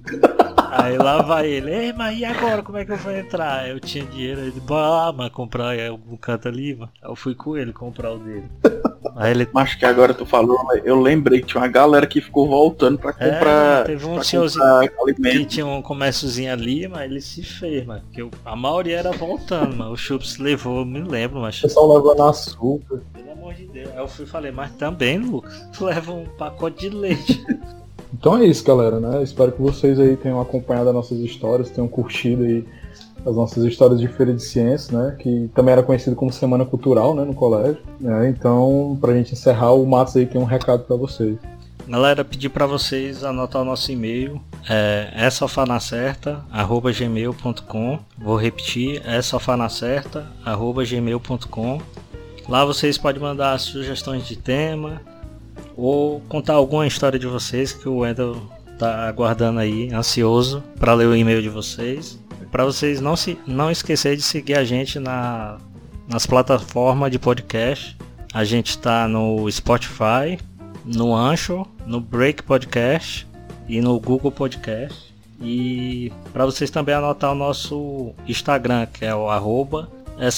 Aí lá vai ele, ei, mas e agora como é que eu vou entrar? Eu tinha dinheiro, ele, ah, mas comprar em algum canto ali, mano. Eu fui com ele comprar o dele. Aí ele Acho que agora tu falou, eu lembrei que tinha uma galera que ficou voltando pra É, comprar, teve um senhorzinho que tinha um comérciozinho ali, mas ele se fez, mano. Porque eu- a maioria era voltando, mano. O Chups levou, me lembro, mas. o pessoal levando açúcar. Pelo amor de Deus. Aí eu fui e falei, mas também, Lucas, tu leva um pacote de leite. Então é isso, galera, né? Espero que vocês aí tenham acompanhado as nossas histórias, tenham curtido aí as nossas histórias de Feira de Ciências, né? Que também era conhecido como Semana Cultural, né? No colégio. Né? Então, pra gente encerrar, o Matos aí tem um recado pra vocês. Galera, pedir pra vocês anotar o nosso e-mail. É, é. Vou repetir, é. Lá vocês podem mandar sugestões de tema ou contar alguma história de vocês que o Wendel tá aguardando aí, ansioso para ler o e-mail de vocês. Para vocês não se não esquecer de seguir a gente na, nas plataformas de podcast. A gente está no Spotify, no Ancho, no Break Podcast e no Google Podcast. E para vocês também anotar o nosso Instagram, que é o arroba é.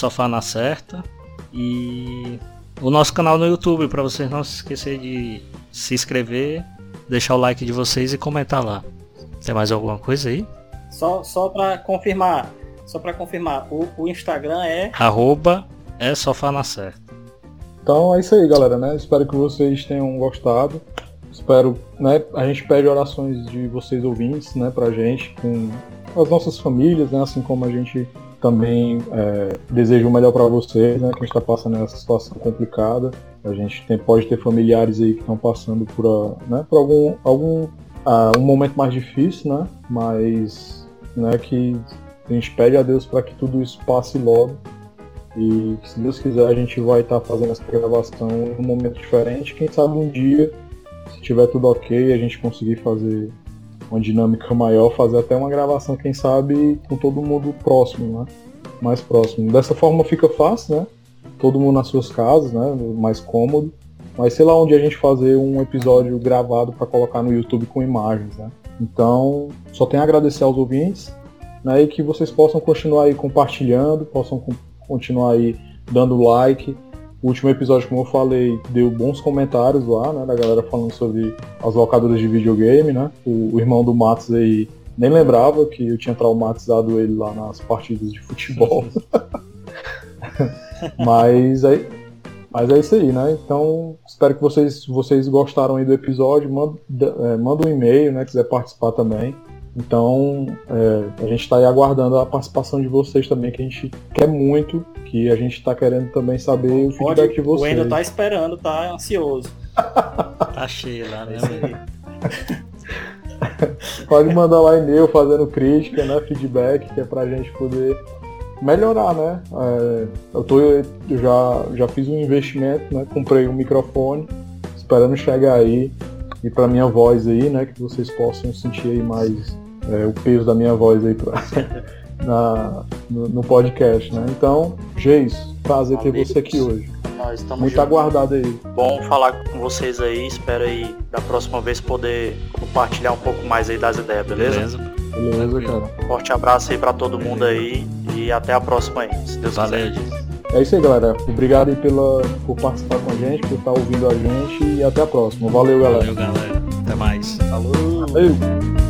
E o nosso canal no YouTube, para vocês não se esquecer de se inscrever, deixar o like de vocês e comentar lá. Tem mais alguma coisa aí? Só, só pra confirmar. Só pra confirmar. O, o Instagram é. Arroba é sofá na certa. Então é isso aí, galera, né? Espero que vocês tenham gostado. Espero, né? A gente pede orações de vocês ouvintes, né, pra gente, com as nossas famílias, né? Assim como a gente também é, deseja o melhor para vocês, né? Que a gente tá passando nessa situação complicada. A gente tem, pode ter familiares aí que estão passando por, a- né, por algum, algum ah, um momento mais difícil, né? Mas né, que a gente pede a Deus para que tudo isso passe logo E se Deus quiser a gente vai estar fazendo essa gravação em um momento diferente. Quem sabe um dia, se tiver tudo ok, a gente conseguir fazer uma dinâmica maior, fazer até uma gravação, quem sabe, com todo mundo próximo, né? Mais próximo. Dessa forma fica fácil, né? Todo mundo nas suas casas, né? Mais cômodo. Mas sei lá onde a gente fazer um episódio gravado para colocar no YouTube com imagens, né? Então, só tenho a agradecer aos ouvintes, né? E que vocês possam continuar aí compartilhando, possam continuar aí dando like. O último episódio, como eu falei, deu bons comentários lá, né? Da galera falando sobre as locadoras de videogame, né? O, o irmão do Matos aí nem lembrava que eu tinha traumatizado ele lá nas partidas de futebol. (laughs) Mas aí, mas é isso aí, né? Então, espero que vocês, vocês gostaram aí do episódio. Manda, é, manda um e-mail, né? Quiser participar também. Então, é, a gente está aí aguardando a participação de vocês também, que a gente quer muito, que a gente está querendo também saber o feedback Pode, de vocês. O Wendel tá esperando, tá ansioso. (laughs) tá cheio lá, né? (laughs) Pode mandar lá e-mail fazendo crítica, né? Feedback, que é pra gente poder melhorar, né? É, eu, tô, eu já, já fiz um investimento, né? Comprei um microfone, esperando chegar aí e para minha voz aí, né? Que vocês possam sentir aí mais é, o peso da minha voz aí pra, (laughs) na, no, no, podcast, né? Então, Geis, prazer ter você aqui hoje. Nós estamos Muito junto. aguardado aí. Bom falar com vocês aí. Espero aí da próxima vez poder compartilhar um pouco mais aí das ideias, beleza? Beleza. Beleza, cara. Forte abraço aí para todo mundo aí e até a próxima aí, se Deus Valeu, quiser. É isso aí, galera. Obrigado aí pela, por participar com a gente, por estar ouvindo a gente e até a próxima. Valeu, galera. Valeu, galera. Até mais. Falou. Valeu.